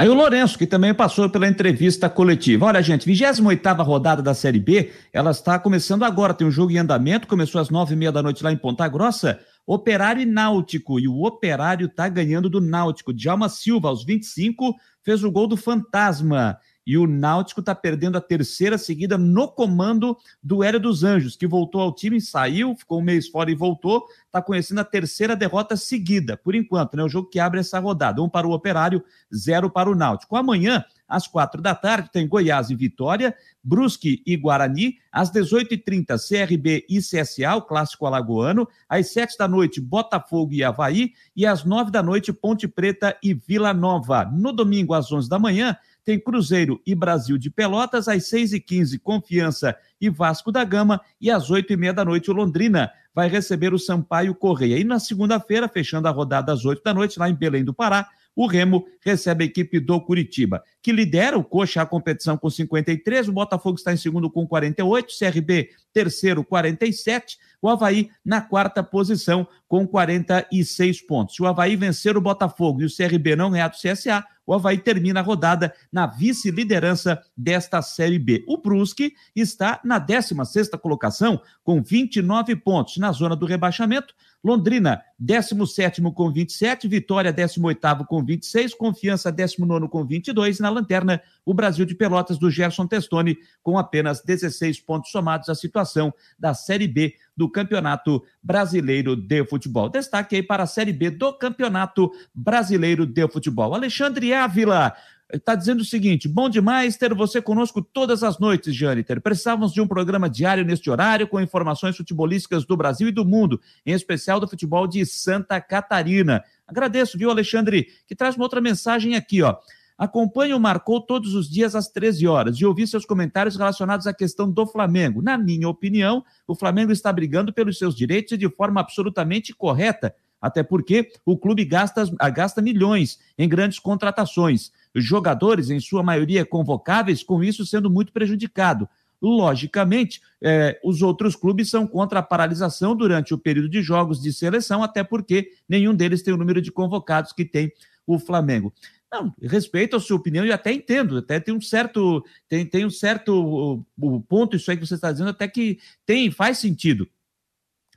Aí o Lourenço, que também passou pela entrevista coletiva. Olha, gente, 28 rodada da Série B, ela está começando agora. Tem um jogo em andamento, começou às nove e meia da noite lá em Ponta Grossa. Operário e Náutico. E o Operário está ganhando do Náutico. Djalma Silva, aos 25, fez o gol do Fantasma. E o Náutico está perdendo a terceira seguida no comando do Hélio dos Anjos, que voltou ao time, saiu, ficou um mês fora e voltou. Está conhecendo a terceira derrota seguida, por enquanto, né? O jogo que abre essa rodada. Um para o Operário, zero para o Náutico. Amanhã, às quatro da tarde, tem Goiás e Vitória, Brusque e Guarani. Às 18h30, CRB e CSA, o clássico alagoano. Às sete da noite, Botafogo e Havaí. E às nove da noite, Ponte Preta e Vila Nova. No domingo, às onze da manhã, tem Cruzeiro e Brasil de Pelotas, às 6h15, Confiança e Vasco da Gama, e às 8h30 da noite, o Londrina vai receber o Sampaio Correia. E na segunda-feira, fechando a rodada às 8 da noite, lá em Belém do Pará, o Remo recebe a equipe do Curitiba, que lidera o Coxa a competição com 53, o Botafogo está em segundo com 48, CRB terceiro 47, o Havaí na quarta posição com 46 pontos. Se o Havaí vencer o Botafogo e o CRB não ganhar do CSA, o Havaí termina a rodada na vice-liderança desta Série B. O Brusque está na 16ª colocação com 29 pontos na zona do rebaixamento. Londrina, 17 com 27, Vitória, 18 com 26, Confiança, 19 com 22, e na lanterna, o Brasil de Pelotas do Gerson Testoni, com apenas 16 pontos somados à situação da Série B do Campeonato Brasileiro de Futebol. Destaque aí para a Série B do Campeonato Brasileiro de Futebol. Alexandre Ávila, está dizendo o seguinte: bom demais ter você conosco todas as noites, Jâniter. Precisávamos de um programa diário neste horário com informações futebolísticas do Brasil e do mundo, em especial do futebol de Santa Catarina. Agradeço, viu, Alexandre, que traz uma outra mensagem aqui, ó. Acompanhe o Marcou todos os dias às 13 horas e ouvi seus comentários relacionados à questão do Flamengo. Na minha opinião, o Flamengo está brigando pelos seus direitos e de forma absolutamente correta até porque o clube gasta, gasta milhões em grandes contratações. Jogadores, em sua maioria convocáveis, com isso sendo muito prejudicado. Logicamente, eh, os outros clubes são contra a paralisação durante o período de jogos de seleção, até porque nenhum deles tem o número de convocados que tem o Flamengo. Não, respeito a sua opinião e até entendo, até tem um certo, tem, tem um certo o, o ponto, isso aí que você está dizendo, até que tem, faz sentido.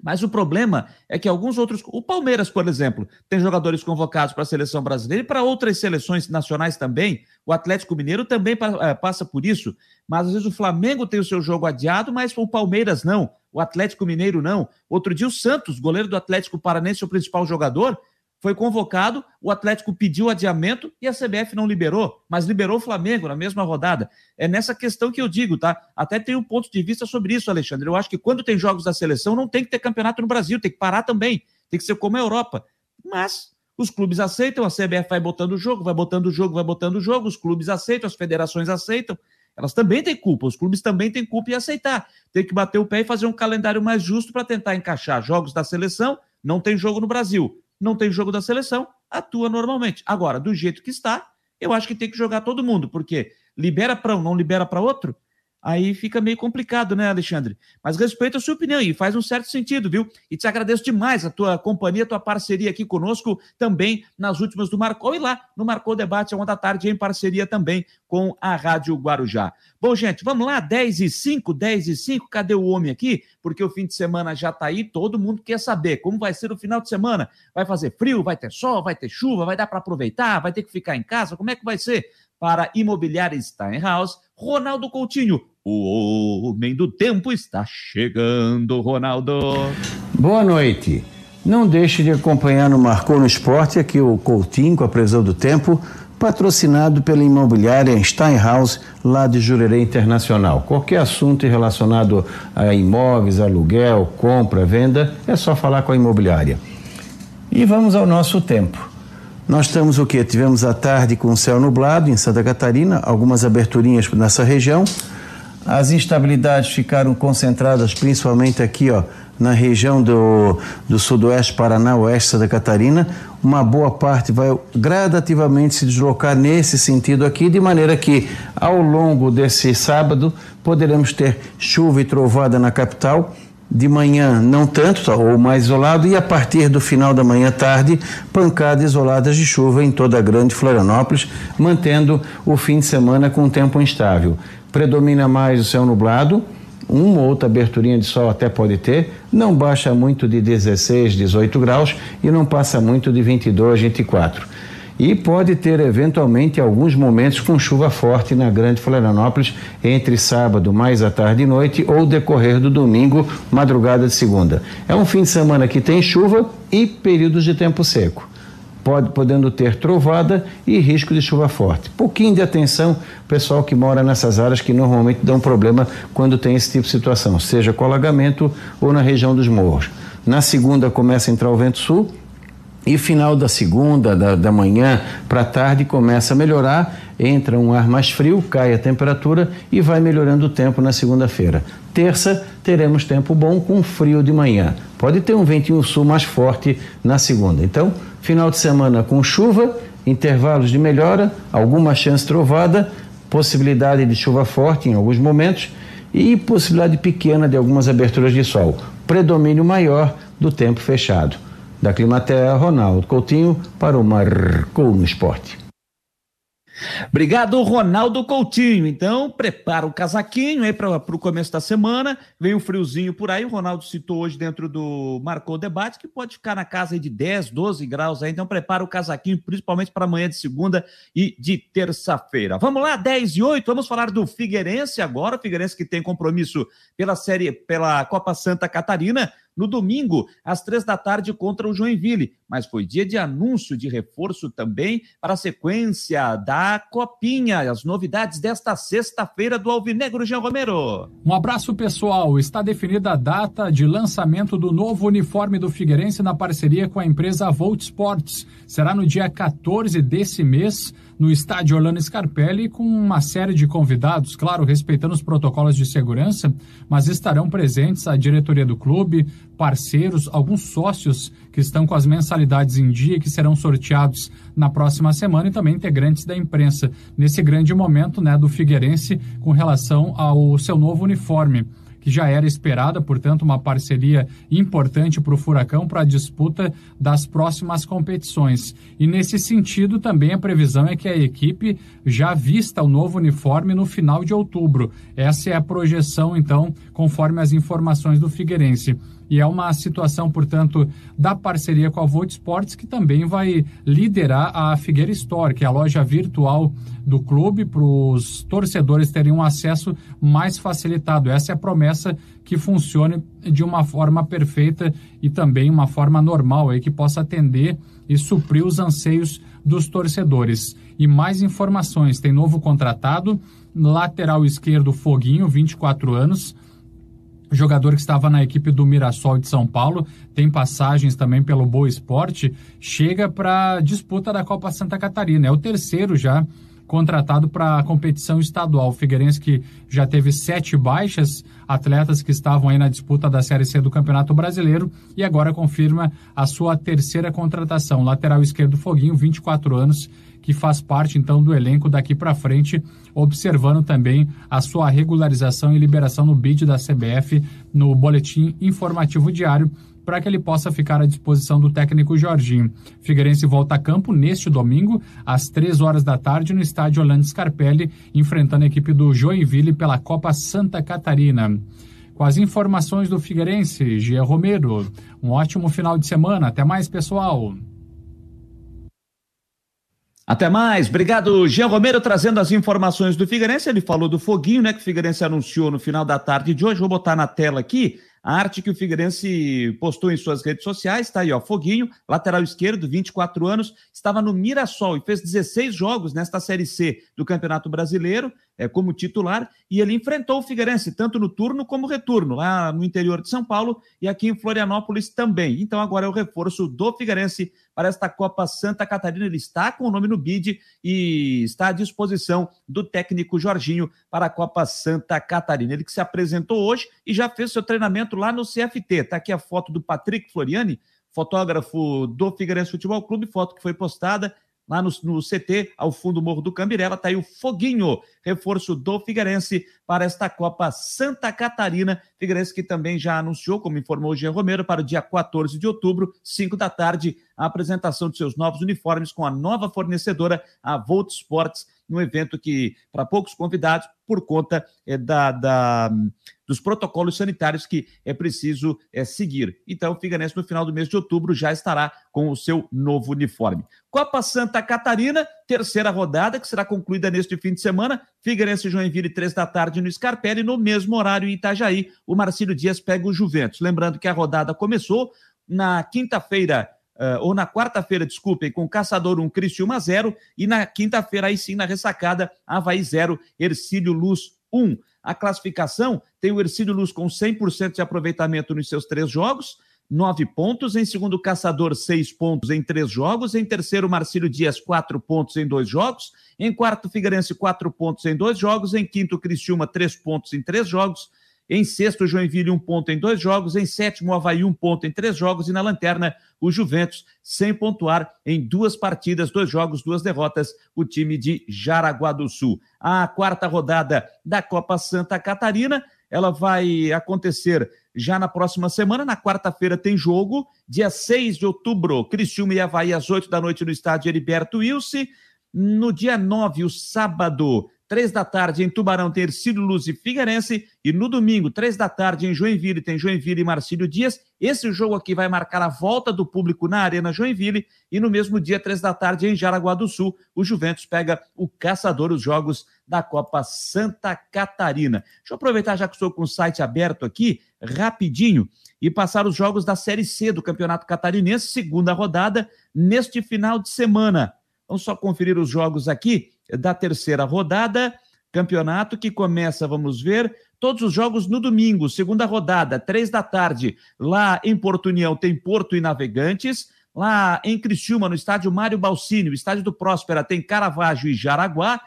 Mas o problema é que alguns outros. O Palmeiras, por exemplo, tem jogadores convocados para a seleção brasileira e para outras seleções nacionais também. O Atlético Mineiro também é, passa por isso. Mas às vezes o Flamengo tem o seu jogo adiado, mas o Palmeiras não. O Atlético Mineiro não. Outro dia o Santos, goleiro do Atlético Paranense, o principal jogador, foi convocado, o Atlético pediu adiamento e a CBF não liberou, mas liberou o Flamengo na mesma rodada. É nessa questão que eu digo, tá? Até tenho um ponto de vista sobre isso, Alexandre. Eu acho que quando tem jogos da seleção, não tem que ter campeonato no Brasil, tem que parar também. Tem que ser como a Europa. Mas os clubes aceitam, a CBF vai botando o jogo, vai botando o jogo, vai botando o jogo, os clubes aceitam, as federações aceitam. Elas também têm culpa, os clubes também têm culpa em aceitar. Tem que bater o pé e fazer um calendário mais justo para tentar encaixar jogos da seleção. Não tem jogo no Brasil não tem jogo da seleção, atua normalmente. Agora, do jeito que está, eu acho que tem que jogar todo mundo, porque libera para um, não libera para outro, aí fica meio complicado, né, Alexandre? Mas respeito a sua opinião e faz um certo sentido, viu? E te agradeço demais a tua companhia, a tua parceria aqui conosco também nas últimas do Marcou e lá no Marcou Debate, uma da tarde, em parceria também com a Rádio Guarujá. Bom, gente, vamos lá, 10 e 5, 10 e 5, cadê o homem aqui? Porque o fim de semana já tá aí, todo mundo quer saber como vai ser o final de semana. Vai fazer frio, vai ter sol, vai ter chuva, vai dar para aproveitar, vai ter que ficar em casa, como é que vai ser? Para Imobiliária Steinhaus, Ronaldo Coutinho, o homem do tempo está chegando, Ronaldo. Boa noite. Não deixe de acompanhar no Marcou no Esporte aqui o Coutinho com a previsão do tempo, patrocinado pela imobiliária Steinhaus, lá de Jurerê Internacional. Qualquer assunto relacionado a imóveis, aluguel, compra, venda, é só falar com a imobiliária. E vamos ao nosso tempo. Nós estamos o que? Tivemos a tarde com céu nublado em Santa Catarina, algumas aberturinhas nessa região. As instabilidades ficaram concentradas principalmente aqui, ó, na região do, do sudoeste Paraná, oeste Santa Catarina. Uma boa parte vai gradativamente se deslocar nesse sentido aqui, de maneira que ao longo desse sábado poderemos ter chuva e trovada na capital. De manhã, não tanto, tá, ou mais isolado, e a partir do final da manhã tarde, pancadas isoladas de chuva em toda a grande Florianópolis, mantendo o fim de semana com tempo instável predomina mais o céu nublado, uma ou outra aberturinha de sol até pode ter, não baixa muito de 16, 18 graus e não passa muito de 22, 24. E pode ter eventualmente alguns momentos com chuva forte na Grande Florianópolis entre sábado, mais à tarde e noite ou decorrer do domingo, madrugada de segunda. É um fim de semana que tem chuva e períodos de tempo seco pode, podendo ter trovada e risco de chuva forte. Pouquinho de atenção, pessoal que mora nessas áreas que normalmente dão problema quando tem esse tipo de situação, seja com alagamento ou na região dos morros. Na segunda começa a entrar o vento sul e final da segunda, da, da manhã para tarde começa a melhorar, entra um ar mais frio, cai a temperatura e vai melhorando o tempo na segunda-feira. Terça teremos tempo bom com frio de manhã. Pode ter um ventinho sul mais forte na segunda. Então, Final de semana com chuva, intervalos de melhora, alguma chance trovada, possibilidade de chuva forte em alguns momentos e possibilidade pequena de algumas aberturas de sol. Predomínio maior do tempo fechado. Da Climaterra, Ronaldo Coutinho para o Marcou no Esporte. Obrigado, Ronaldo Coutinho. Então, prepara o casaquinho aí para o começo da semana. Vem um friozinho por aí. O Ronaldo citou hoje dentro do Marcou Debate que pode ficar na casa de 10, 12 graus aí. Então, prepara o casaquinho, principalmente para amanhã de segunda e de terça-feira. Vamos lá, 10 e 8. Vamos falar do Figueirense agora. O Figueirense que tem compromisso pela série, pela Copa Santa Catarina no domingo, às três da tarde, contra o Joinville. Mas foi dia de anúncio de reforço também para a sequência da Copinha. As novidades desta sexta-feira do Alvinegro Jean Romero. Um abraço, pessoal. Está definida a data de lançamento do novo uniforme do Figueirense na parceria com a empresa Volt Sports. Será no dia 14 desse mês no estádio Orlando Scarpelli com uma série de convidados, claro, respeitando os protocolos de segurança, mas estarão presentes a diretoria do clube, parceiros, alguns sócios que estão com as mensalidades em dia que serão sorteados na próxima semana e também integrantes da imprensa nesse grande momento, né, do Figueirense com relação ao seu novo uniforme que já era esperada, portanto, uma parceria importante para o Furacão para a disputa das próximas competições. E nesse sentido, também a previsão é que a equipe já vista o novo uniforme no final de outubro. Essa é a projeção, então, conforme as informações do Figueirense. E é uma situação, portanto, da parceria com a Volt Sports, que também vai liderar a Figueira Store, que é a loja virtual do clube, para os torcedores terem um acesso mais facilitado. Essa é a promessa que funcione de uma forma perfeita e também uma forma normal, aí, que possa atender e suprir os anseios dos torcedores. E mais informações: tem novo contratado, lateral esquerdo Foguinho, 24 anos jogador que estava na equipe do Mirassol de São Paulo, tem passagens também pelo Boa Esporte, chega para disputa da Copa Santa Catarina. É o terceiro já contratado para a competição estadual. O Figueirense que já teve sete baixas, atletas que estavam aí na disputa da Série C do Campeonato Brasileiro e agora confirma a sua terceira contratação. Lateral esquerdo Foguinho, 24 anos, que faz parte então do elenco daqui para frente, observando também a sua regularização e liberação no bid da CBF no boletim informativo diário para que ele possa ficar à disposição do técnico Jorginho. Figueirense volta a campo neste domingo, às três horas da tarde, no estádio Orlando Scarpelli, enfrentando a equipe do Joinville pela Copa Santa Catarina. Com as informações do Figueirense, Gia Romero. Um ótimo final de semana. Até mais, pessoal. Até mais, obrigado, Jean Romero, trazendo as informações do Figueirense. Ele falou do foguinho, né, que o Figueirense anunciou no final da tarde de hoje. Vou botar na tela aqui a arte que o Figueirense postou em suas redes sociais. Está aí, ó, Foguinho, lateral esquerdo, 24 anos, estava no Mirassol e fez 16 jogos nesta Série C do Campeonato Brasileiro é, como titular, e ele enfrentou o Figueirense, tanto no turno como retorno, lá no interior de São Paulo e aqui em Florianópolis também. Então agora é o reforço do Figueirense para esta Copa Santa Catarina. Ele está com o nome no bid e está à disposição do técnico Jorginho para a Copa Santa Catarina. Ele que se apresentou hoje e já fez seu treinamento lá no CFT. Está aqui a foto do Patrick Floriani, fotógrafo do Figueirense Futebol Clube, foto que foi postada lá no, no, CT, ao fundo do Morro do Cambirela, está aí o Foguinho, reforço do Figueirense para esta Copa Santa Catarina. Figueirense que também já anunciou, como informou o Jean Romero, para o dia 14 de outubro, 5 da tarde, a apresentação de seus novos uniformes com a nova fornecedora, a Volt Sports, num evento que, para poucos convidados, por conta é, da, da, dos protocolos sanitários que é preciso é, seguir. Então, o Figueirense, no final do mês de outubro, já estará com o seu novo uniforme. Copa Santa Catarina, terceira rodada, que será concluída neste fim de semana. Figueirense Joinville, três da tarde no Scarpelli, no mesmo horário em Itajaí. O Marcílio Dias pega o Juventus. Lembrando que a rodada começou na quinta-feira uh, ou na quarta-feira, desculpem, com Caçador 1, Criciúma 0, e na quinta-feira, aí sim, na ressacada, Havaí 0, Ercílio Luz 1. A classificação tem o Ercílio Luz com 100% de aproveitamento nos seus três jogos, nove pontos. Em segundo, Caçador, seis pontos em três jogos. Em terceiro, Marcílio Dias, quatro pontos em dois jogos. Em quarto, Figueirense, quatro pontos em dois jogos. Em quinto, Criciúma, três pontos em três jogos. Em sexto, Joinville, um ponto em dois jogos. Em sétimo, Havaí, um ponto em três jogos. E na lanterna, o Juventus, sem pontuar em duas partidas, dois jogos, duas derrotas, o time de Jaraguá do Sul. A quarta rodada da Copa Santa Catarina, ela vai acontecer já na próxima semana. Na quarta-feira tem jogo, dia 6 de outubro, Criciúma e Havaí, às 8 da noite, no estádio Heriberto Wilson. No dia 9, o sábado, Três da tarde em Tubarão tem Ercílio Luz e Figueirense. E no domingo, três da tarde em Joinville, tem Joinville e Marcílio Dias. Esse jogo aqui vai marcar a volta do público na Arena Joinville. E no mesmo dia, três da tarde em Jaraguá do Sul, o Juventus pega o Caçador, os jogos da Copa Santa Catarina. Deixa eu aproveitar, já que estou com o site aberto aqui, rapidinho, e passar os jogos da Série C do Campeonato Catarinense, segunda rodada, neste final de semana. Vamos só conferir os jogos aqui da terceira rodada. Campeonato que começa, vamos ver, todos os jogos no domingo, segunda rodada, três da tarde. Lá em Porto União tem Porto e Navegantes. Lá em Criciúma, no estádio Mário Balsini, o estádio do Próspera, tem Caravaggio e Jaraguá.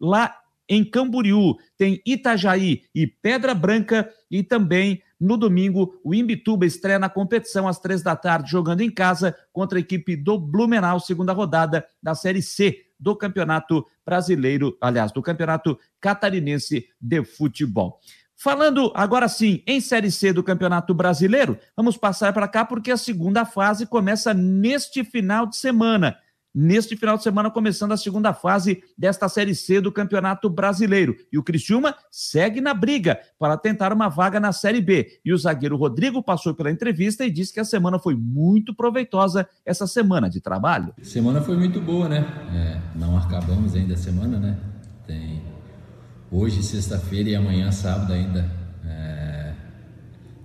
Lá em Camboriú tem Itajaí e Pedra Branca. E também no domingo, o Imbituba estreia na competição às três da tarde, jogando em casa contra a equipe do Blumenau, segunda rodada da Série C do Campeonato Brasileiro, aliás, do Campeonato Catarinense de Futebol. Falando agora sim em Série C do Campeonato Brasileiro, vamos passar para cá porque a segunda fase começa neste final de semana. Neste final de semana, começando a segunda fase desta Série C do Campeonato Brasileiro. E o Criciúma segue na briga para tentar uma vaga na Série B. E o zagueiro Rodrigo passou pela entrevista e disse que a semana foi muito proveitosa, essa semana de trabalho. Semana foi muito boa, né? É, não acabamos ainda a semana, né? Tem hoje, sexta-feira e amanhã, sábado ainda. É,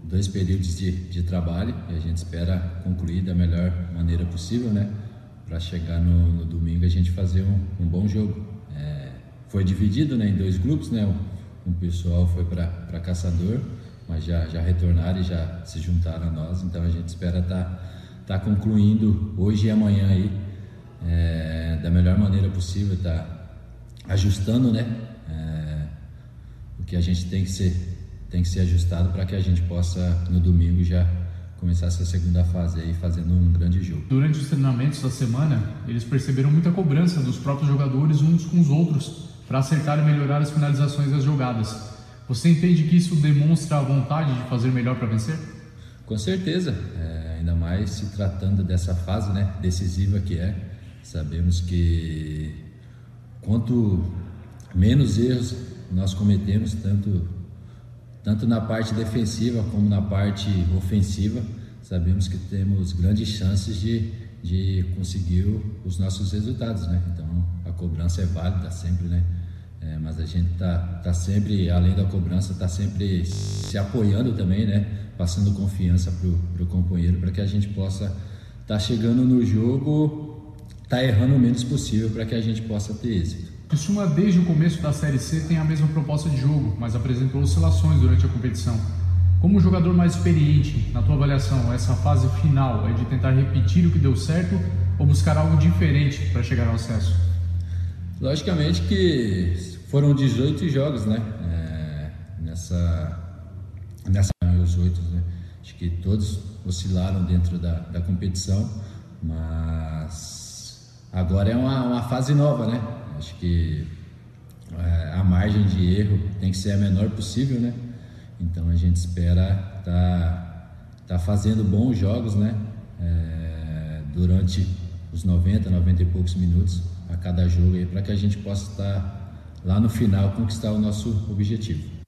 dois períodos de, de trabalho e a gente espera concluir da melhor maneira possível, né? Para chegar no, no, domingo a gente fazer um, um bom jogo. É, foi dividido né, em dois grupos, né? Um, pessoal foi para Caçador, mas já, já retornaram e já se juntaram a nós, então a gente espera estar tá, tá concluindo hoje e amanhã aí é, da melhor maneira possível, tá ajustando, né? É, o que a gente tem que ser tem que ser ajustado para que a gente possa no domingo já começar essa segunda fase aí fazendo um grande jogo. Durante os treinamentos da semana, eles perceberam muita cobrança dos próprios jogadores uns com os outros para acertar e melhorar as finalizações das jogadas. Você entende que isso demonstra a vontade de fazer melhor para vencer? Com certeza, é, ainda mais se tratando dessa fase né, decisiva que é. Sabemos que quanto menos erros nós cometemos, tanto tanto na parte defensiva como na parte ofensiva, sabemos que temos grandes chances de, de conseguir os nossos resultados, né? Então a cobrança é válida sempre, né? É, mas a gente tá, tá sempre, além da cobrança, tá sempre se apoiando também, né? Passando confiança pro, pro companheiro para que a gente possa estar tá chegando no jogo, tá errando o menos possível para que a gente possa ter êxito. Costuma, desde o começo da Série C, tem a mesma proposta de jogo, mas apresentou oscilações durante a competição. Como jogador mais experiente, na tua avaliação, essa fase final é de tentar repetir o que deu certo ou buscar algo diferente para chegar ao acesso? Logicamente que foram 18 jogos, né? É, nessa, nessa os oito, né? Acho que todos oscilaram dentro da, da competição, mas agora é uma, uma fase nova, né? Acho que é, a margem de erro tem que ser a menor possível, né? Então a gente espera tá, tá fazendo bons jogos, né? É, durante os 90, 90 e poucos minutos a cada jogo para que a gente possa estar tá lá no final conquistar o nosso objetivo.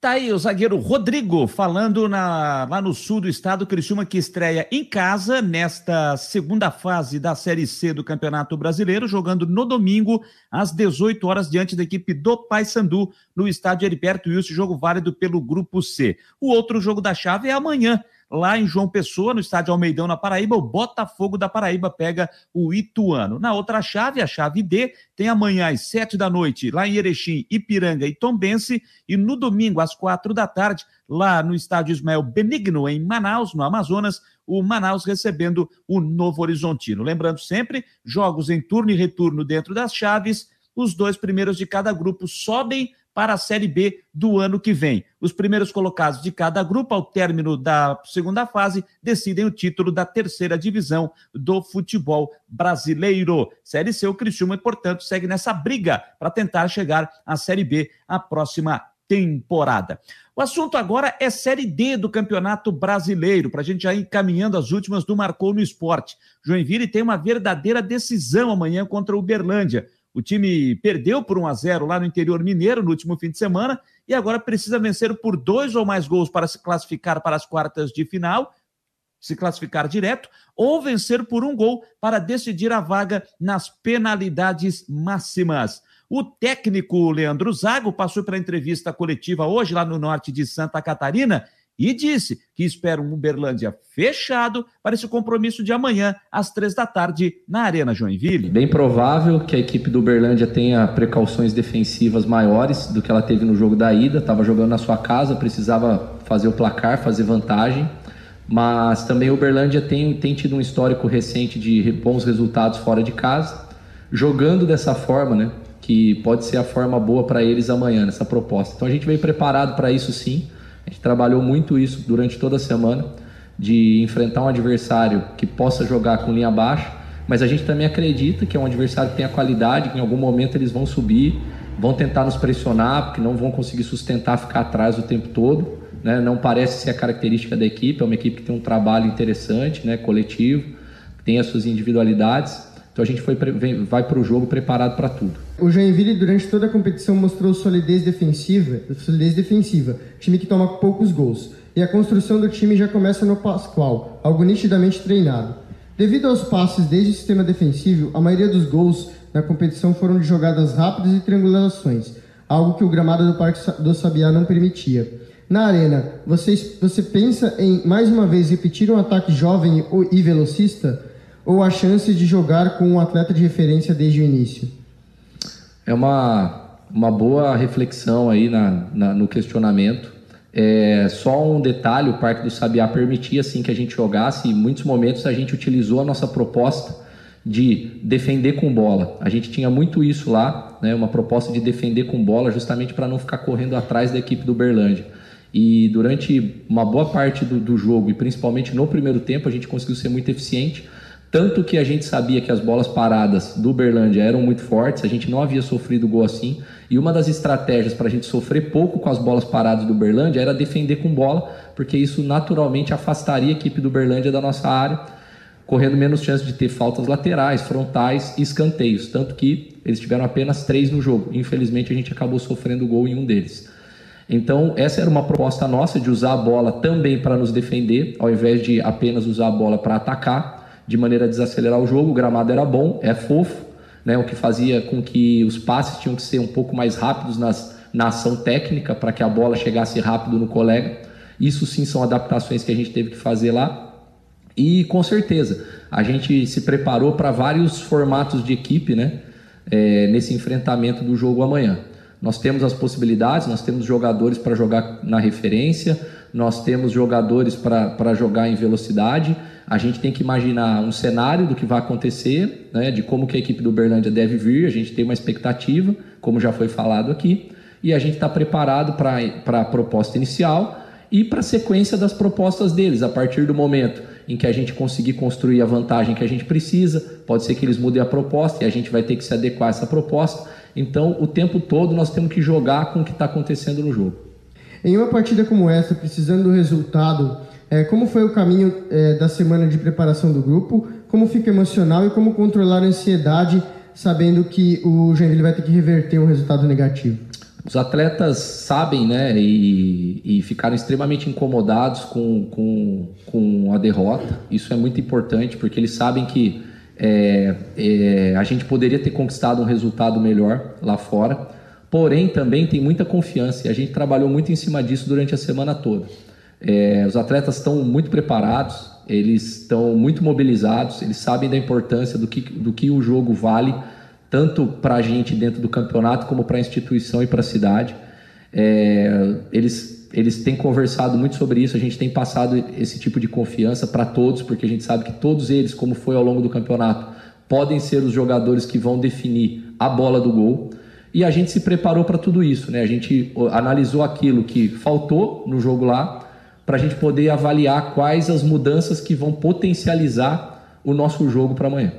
Tá aí o zagueiro Rodrigo falando na, lá no sul do estado, Criciúma que estreia em casa nesta segunda fase da Série C do Campeonato Brasileiro, jogando no domingo às 18 horas diante da equipe do Paysandu no estádio Heriberto Wilson, jogo válido pelo Grupo C. O outro jogo da chave é amanhã, lá em João Pessoa, no estádio Almeidão, na Paraíba, o Botafogo da Paraíba pega o Ituano. Na outra chave, a chave D, tem amanhã às sete da noite, lá em Erechim, Ipiranga e Tombense, e no domingo, às quatro da tarde, lá no estádio Ismael Benigno, em Manaus, no Amazonas, o Manaus recebendo o Novo Horizontino. Lembrando sempre, jogos em turno e retorno dentro das chaves, os dois primeiros de cada grupo sobem para a Série B do ano que vem. Os primeiros colocados de cada grupo, ao término da segunda fase, decidem o título da terceira divisão do futebol brasileiro. Série C, o Criciúma, portanto, segue nessa briga para tentar chegar à Série B a próxima temporada. O assunto agora é Série D do Campeonato Brasileiro, para a gente já ir caminhando as últimas do Marcou no Esporte. Joinville tem uma verdadeira decisão amanhã contra o Uberlândia. O time perdeu por 1 a 0 lá no interior mineiro no último fim de semana e agora precisa vencer por dois ou mais gols para se classificar para as quartas de final, se classificar direto, ou vencer por um gol para decidir a vaga nas penalidades máximas. O técnico Leandro Zago passou pela entrevista coletiva hoje lá no norte de Santa Catarina e disse que espera um Uberlândia fechado para esse compromisso de amanhã, às três da tarde, na Arena Joinville. Bem provável que a equipe do Uberlândia tenha precauções defensivas maiores do que ela teve no jogo da ida. Estava jogando na sua casa, precisava fazer o placar, fazer vantagem. Mas também o Uberlândia tem, tem tido um histórico recente de bons resultados fora de casa, jogando dessa forma, né? Que pode ser a forma boa para eles amanhã, nessa proposta. Então a gente veio preparado para isso sim. A gente trabalhou muito isso durante toda a semana, de enfrentar um adversário que possa jogar com linha baixa, mas a gente também acredita que é um adversário que tem a qualidade, que em algum momento eles vão subir, vão tentar nos pressionar, porque não vão conseguir sustentar ficar atrás o tempo todo. Né? Não parece ser a característica da equipe, é uma equipe que tem um trabalho interessante, né? coletivo, tem as suas individualidades. Então a gente foi, vai para o jogo preparado para tudo. O Joinville durante toda a competição mostrou solidez defensiva, solidez defensiva, time que toma poucos gols. E a construção do time já começa no Pascoal, algo nitidamente treinado. Devido aos passes desde o sistema defensivo, a maioria dos gols na competição foram de jogadas rápidas e triangulações, algo que o gramado do Parque do Sabiá não permitia. Na arena, você pensa em mais uma vez repetir um ataque jovem e velocista ou a chance de jogar com um atleta de referência desde o início? É uma, uma boa reflexão aí na, na no questionamento. É, só um detalhe, o Parque do Sabiá permitia assim que a gente jogasse e em muitos momentos a gente utilizou a nossa proposta de defender com bola. A gente tinha muito isso lá, né, uma proposta de defender com bola justamente para não ficar correndo atrás da equipe do Berlândia. E durante uma boa parte do, do jogo, e principalmente no primeiro tempo, a gente conseguiu ser muito eficiente. Tanto que a gente sabia que as bolas paradas do Berlândia eram muito fortes, a gente não havia sofrido gol assim. E uma das estratégias para a gente sofrer pouco com as bolas paradas do Berlândia era defender com bola, porque isso naturalmente afastaria a equipe do Berlândia da nossa área, correndo menos chance de ter faltas laterais, frontais e escanteios. Tanto que eles tiveram apenas três no jogo. Infelizmente a gente acabou sofrendo gol em um deles. Então, essa era uma proposta nossa de usar a bola também para nos defender, ao invés de apenas usar a bola para atacar de maneira a desacelerar o jogo. O gramado era bom, é fofo, né, o que fazia com que os passes tinham que ser um pouco mais rápidos nas, na ação técnica para que a bola chegasse rápido no colega. Isso sim são adaptações que a gente teve que fazer lá. E com certeza, a gente se preparou para vários formatos de equipe né, é, nesse enfrentamento do jogo amanhã. Nós temos as possibilidades, nós temos jogadores para jogar na referência, nós temos jogadores para jogar em velocidade a gente tem que imaginar um cenário do que vai acontecer, né, de como que a equipe do Berlândia deve vir, a gente tem uma expectativa, como já foi falado aqui, e a gente está preparado para a proposta inicial e para a sequência das propostas deles, a partir do momento em que a gente conseguir construir a vantagem que a gente precisa, pode ser que eles mudem a proposta e a gente vai ter que se adequar a essa proposta. Então, o tempo todo nós temos que jogar com o que está acontecendo no jogo. Em uma partida como essa, precisando do resultado é, como foi o caminho é, da semana de preparação do grupo? Como fica emocional e como controlar a ansiedade sabendo que o Joinville vai ter que reverter um resultado negativo? Os atletas sabem, né, e, e ficaram extremamente incomodados com, com, com a derrota. Isso é muito importante porque eles sabem que é, é, a gente poderia ter conquistado um resultado melhor lá fora. Porém, também tem muita confiança e a gente trabalhou muito em cima disso durante a semana toda. É, os atletas estão muito preparados, eles estão muito mobilizados, eles sabem da importância do que, do que o jogo vale, tanto para a gente dentro do campeonato, como para a instituição e para a cidade. É, eles, eles têm conversado muito sobre isso, a gente tem passado esse tipo de confiança para todos, porque a gente sabe que todos eles, como foi ao longo do campeonato, podem ser os jogadores que vão definir a bola do gol. E a gente se preparou para tudo isso, né? A gente analisou aquilo que faltou no jogo lá para a gente poder avaliar quais as mudanças que vão potencializar o nosso jogo para amanhã.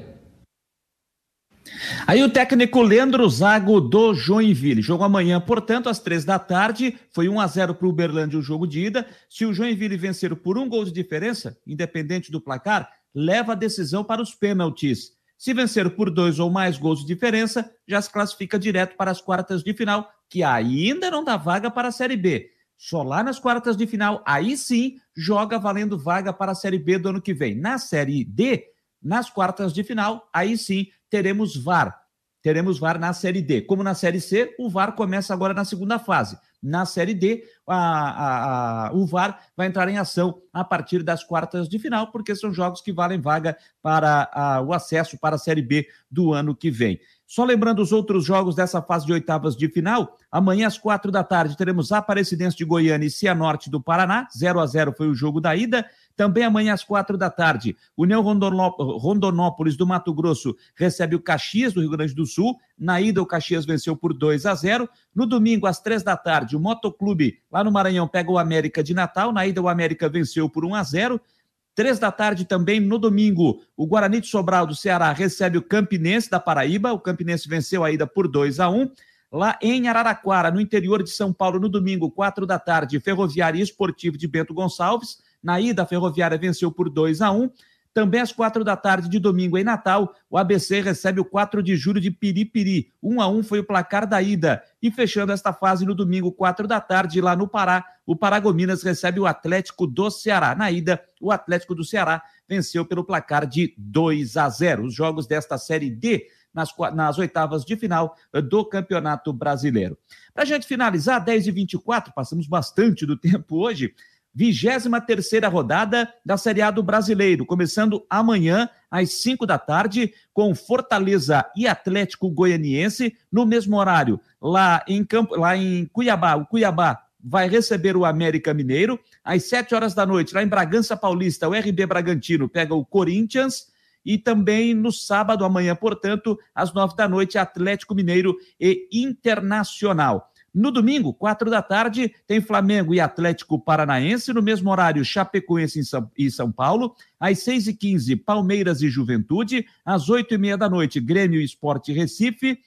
Aí o técnico Leandro Zago do Joinville. Jogo amanhã, portanto, às três da tarde. Foi 1 a 0 para o Uberlândia o jogo de ida. Se o Joinville vencer por um gol de diferença, independente do placar, leva a decisão para os pênaltis. Se vencer por dois ou mais gols de diferença, já se classifica direto para as quartas de final, que ainda não dá vaga para a Série B. Só lá nas quartas de final, aí sim, joga valendo vaga para a Série B do ano que vem. Na Série D, nas quartas de final, aí sim teremos VAR. Teremos VAR na Série D. Como na Série C, o VAR começa agora na segunda fase. Na Série D, a, a, a, o VAR vai entrar em ação a partir das quartas de final, porque são jogos que valem vaga para o acesso para a Série B do ano que vem. Só lembrando os outros jogos dessa fase de oitavas de final, amanhã às quatro da tarde teremos Aparecidense de Goiânia e Cianorte do Paraná, 0 a 0 foi o jogo da ida. Também amanhã às quatro da tarde, União Rondonópolis do Mato Grosso recebe o Caxias do Rio Grande do Sul. Na ida, o Caxias venceu por 2 a 0. No domingo, às três da tarde, o Motoclube lá no Maranhão pega o América de Natal. Na ida, o América venceu por 1 a 0. Três da tarde também, no domingo, o Guarani de Sobral do Ceará recebe o Campinense da Paraíba. O Campinense venceu a ida por 2 a 1 Lá em Araraquara, no interior de São Paulo, no domingo, quatro da tarde, Ferroviária Esportivo de Bento Gonçalves. Na ida, a Ferroviária venceu por 2 a 1 Também às quatro da tarde de domingo em Natal, o ABC recebe o 4 de julho de Piripiri. Um a um foi o placar da ida. E fechando esta fase no domingo, quatro da tarde, lá no Pará, o Paragominas recebe o Atlético do Ceará. Na ida, o Atlético do Ceará venceu pelo placar de 2 a 0. Os jogos desta Série D nas, nas oitavas de final do Campeonato Brasileiro. Para a gente finalizar, 10 e 24 passamos bastante do tempo hoje. 23 terceira rodada da Série A do Brasileiro, começando amanhã às 5 da tarde, com Fortaleza e Atlético Goianiense, no mesmo horário, lá em, Campo, lá em Cuiabá. O Cuiabá vai receber o América Mineiro. Às 7 horas da noite, lá em Bragança Paulista, o RB Bragantino pega o Corinthians. E também no sábado, amanhã, portanto, às 9 da noite, Atlético Mineiro e Internacional. No domingo, quatro da tarde, tem Flamengo e Atlético Paranaense. No mesmo horário, Chapecoense e São Paulo. Às seis e quinze, Palmeiras e Juventude. Às oito e meia da noite, Grêmio e Esporte Recife.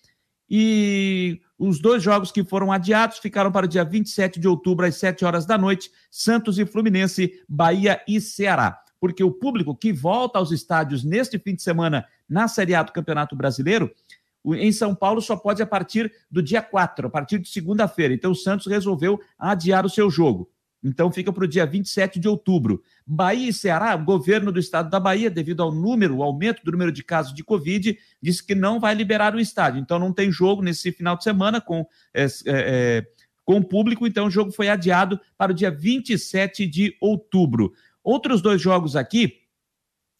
E os dois jogos que foram adiados ficaram para o dia 27 de outubro, às 7 horas da noite, Santos e Fluminense, Bahia e Ceará. Porque o público que volta aos estádios neste fim de semana na Série A do Campeonato Brasileiro em São Paulo só pode a partir do dia 4, a partir de segunda-feira. Então o Santos resolveu adiar o seu jogo. Então fica para o dia 27 de outubro. Bahia e Ceará, o governo do estado da Bahia, devido ao número, o aumento do número de casos de Covid, disse que não vai liberar o estádio. Então não tem jogo nesse final de semana com, é, é, com o público, então o jogo foi adiado para o dia 27 de outubro. Outros dois jogos aqui,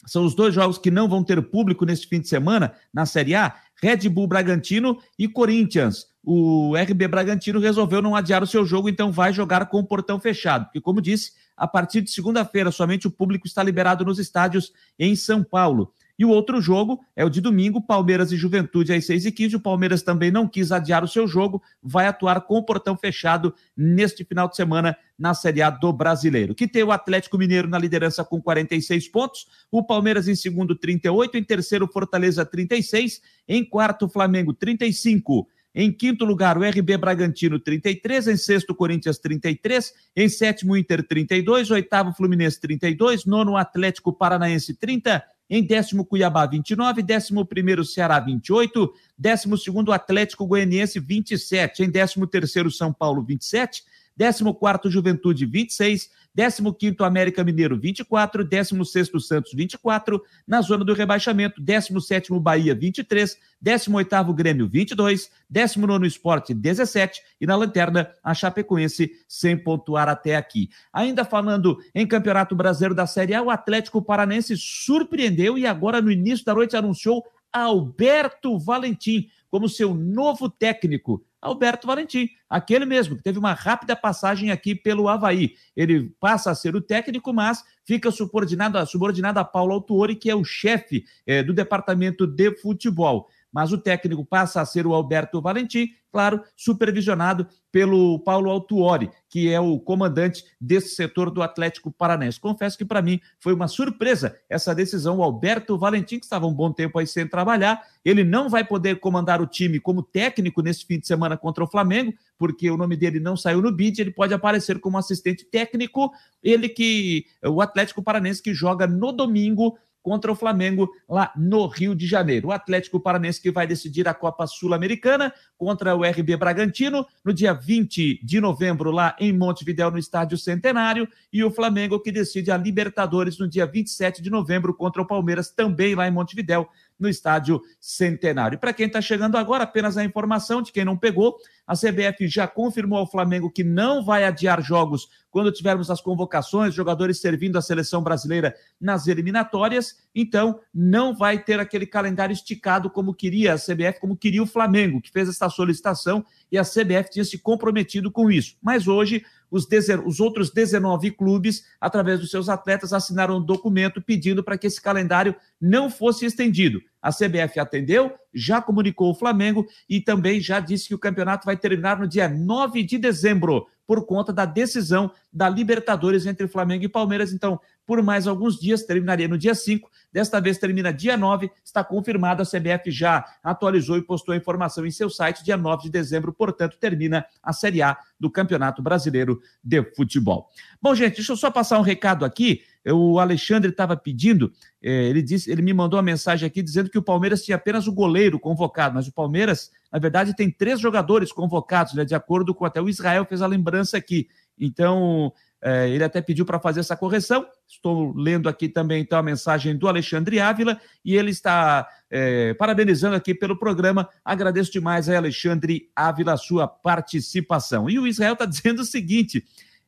são os dois jogos que não vão ter público neste fim de semana na Série A: Red Bull Bragantino e Corinthians. O RB Bragantino resolveu não adiar o seu jogo, então vai jogar com o portão fechado. Porque, como disse, a partir de segunda-feira somente o público está liberado nos estádios em São Paulo. E o outro jogo é o de domingo, Palmeiras e Juventude às 6h15. O Palmeiras também não quis adiar o seu jogo, vai atuar com o portão fechado neste final de semana na Série A do Brasileiro. Que tem o Atlético Mineiro na liderança com 46 pontos, o Palmeiras em segundo, 38, em terceiro, Fortaleza, 36, em quarto, Flamengo, 35. Em quinto lugar, o RB Bragantino, 33. Em sexto, Corinthians, 33. Em sétimo, Inter, 32. Oitavo, Fluminense, 32. Nono, Atlético Paranaense, 30. Em décimo, Cuiabá, 29. Décimo primeiro, Ceará, 28. Décimo segundo, Atlético Goianiense, 27. Em décimo terceiro, São Paulo, 27. Décimo quarto, Juventude, 26. 15 América Mineiro 24, 16 Santos 24, na zona do rebaixamento, 17 Bahia 23, 18 Grêmio 22, 19 Esporte 17 e na lanterna a Chapecoense sem pontuar até aqui. Ainda falando em Campeonato Brasileiro da Série A, o Atlético Paranense surpreendeu e agora no início da noite anunciou Alberto Valentim como seu novo técnico. Alberto Valentim, aquele mesmo, que teve uma rápida passagem aqui pelo Havaí. Ele passa a ser o técnico, mas fica subordinado, subordinado a Paulo Autuori, que é o chefe é, do departamento de futebol mas o técnico passa a ser o Alberto Valentim, claro, supervisionado pelo Paulo Altuori, que é o comandante desse setor do Atlético Paranense. Confesso que para mim foi uma surpresa essa decisão. O Alberto Valentim, que estava um bom tempo aí sem trabalhar, ele não vai poder comandar o time como técnico nesse fim de semana contra o Flamengo, porque o nome dele não saiu no bid, ele pode aparecer como assistente técnico, ele que o Atlético Paranense que joga no domingo contra o Flamengo lá no Rio de Janeiro. O Atlético Paranense que vai decidir a Copa Sul-Americana contra o RB Bragantino no dia 20 de novembro lá em Montevidéu no Estádio Centenário e o Flamengo que decide a Libertadores no dia 27 de novembro contra o Palmeiras também lá em Montevidéu no Estádio Centenário. Para quem está chegando agora, apenas a informação de quem não pegou, a CBF já confirmou ao Flamengo que não vai adiar jogos quando tivermos as convocações, jogadores servindo a seleção brasileira nas eliminatórias, então não vai ter aquele calendário esticado como queria a CBF, como queria o Flamengo, que fez essa solicitação e a CBF tinha se comprometido com isso. Mas hoje os, os outros 19 clubes, através dos seus atletas, assinaram um documento pedindo para que esse calendário não fosse estendido. A CBF atendeu, já comunicou o Flamengo e também já disse que o campeonato vai terminar no dia 9 de dezembro por conta da decisão da Libertadores entre Flamengo e Palmeiras. Então, por mais alguns dias, terminaria no dia 5, desta vez termina dia 9, está confirmado, a CBF já atualizou e postou a informação em seu site, dia 9 de dezembro, portanto, termina a Série A do Campeonato Brasileiro de Futebol. Bom, gente, deixa eu só passar um recado aqui. O Alexandre estava pedindo, é, ele disse, ele me mandou uma mensagem aqui dizendo que o Palmeiras tinha apenas o goleiro convocado, mas o Palmeiras, na verdade, tem três jogadores convocados, né, de acordo com até o Israel fez a lembrança aqui. Então, é, ele até pediu para fazer essa correção. Estou lendo aqui também então a mensagem do Alexandre Ávila e ele está é, parabenizando aqui pelo programa. Agradeço demais a Alexandre Ávila a sua participação. E o Israel está dizendo o seguinte: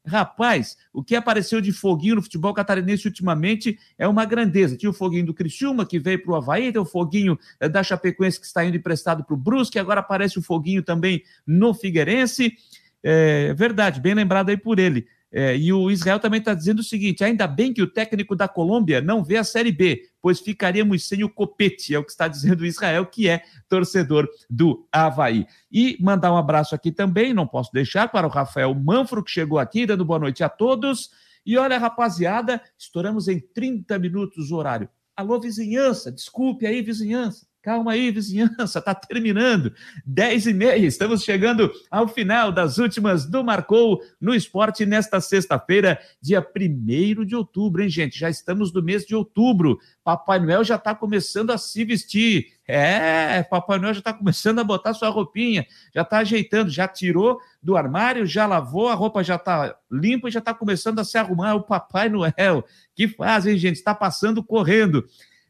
Rapaz, o que apareceu de foguinho no futebol catarinense ultimamente é uma grandeza. Tinha o foguinho do Criciúma, que veio para o Havaí, tem o foguinho eh, da Chapecoense, que está indo emprestado para o Brusque, agora aparece o foguinho também no Figueirense. É verdade, bem lembrado aí por ele. É, e o Israel também está dizendo o seguinte: ainda bem que o técnico da Colômbia não vê a Série B, pois ficaríamos sem o copete, é o que está dizendo o Israel, que é torcedor do Havaí. E mandar um abraço aqui também, não posso deixar, para o Rafael Manfro, que chegou aqui, dando boa noite a todos. E olha, rapaziada, estouramos em 30 minutos o horário. Alô, vizinhança, desculpe aí, vizinhança. Calma aí, vizinhança, tá terminando. 10 e meia, estamos chegando ao final das últimas do Marcou no Esporte nesta sexta-feira, dia 1 de outubro, hein, gente? Já estamos no mês de outubro. Papai Noel já está começando a se vestir. É, Papai Noel já está começando a botar sua roupinha, já está ajeitando, já tirou do armário, já lavou, a roupa já está limpa e já está começando a se arrumar. O Papai Noel, que faz, hein, gente? Está passando correndo.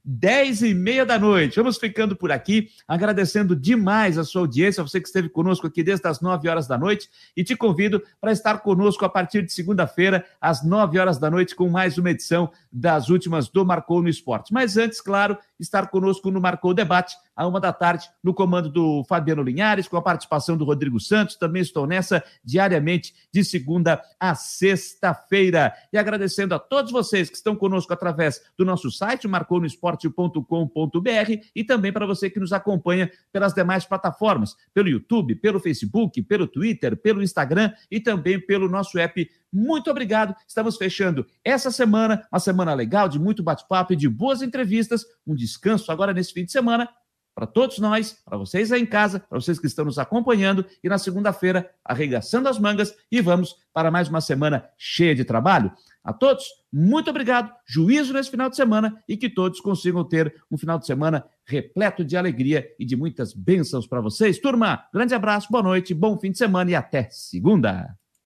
10 e meia da noite. Vamos ficando por aqui, agradecendo demais a sua audiência, você que esteve conosco aqui desde as 9 horas da noite, e te convido para estar conosco a partir de segunda-feira, às 9 horas da noite, com mais uma edição das últimas do Marcou no Esporte. Mas antes, claro, estar conosco no Marcou Debate, à uma da tarde, no comando do Fabiano Linhares, com a participação do Rodrigo Santos. Também estou nessa diariamente, de segunda a sexta-feira. E agradecendo a todos vocês que estão conosco através do nosso site, marconosport.com.br, e também para você que nos acompanha pelas demais plataformas, pelo YouTube, pelo Facebook, pelo Twitter, pelo Instagram e também pelo nosso app muito obrigado. Estamos fechando essa semana, uma semana legal, de muito bate-papo e de boas entrevistas. Um descanso agora nesse fim de semana para todos nós, para vocês aí em casa, para vocês que estão nos acompanhando. E na segunda-feira, arregaçando as mangas e vamos para mais uma semana cheia de trabalho. A todos, muito obrigado, juízo nesse final de semana e que todos consigam ter um final de semana repleto de alegria e de muitas bênçãos para vocês. Turma, grande abraço, boa noite, bom fim de semana e até segunda.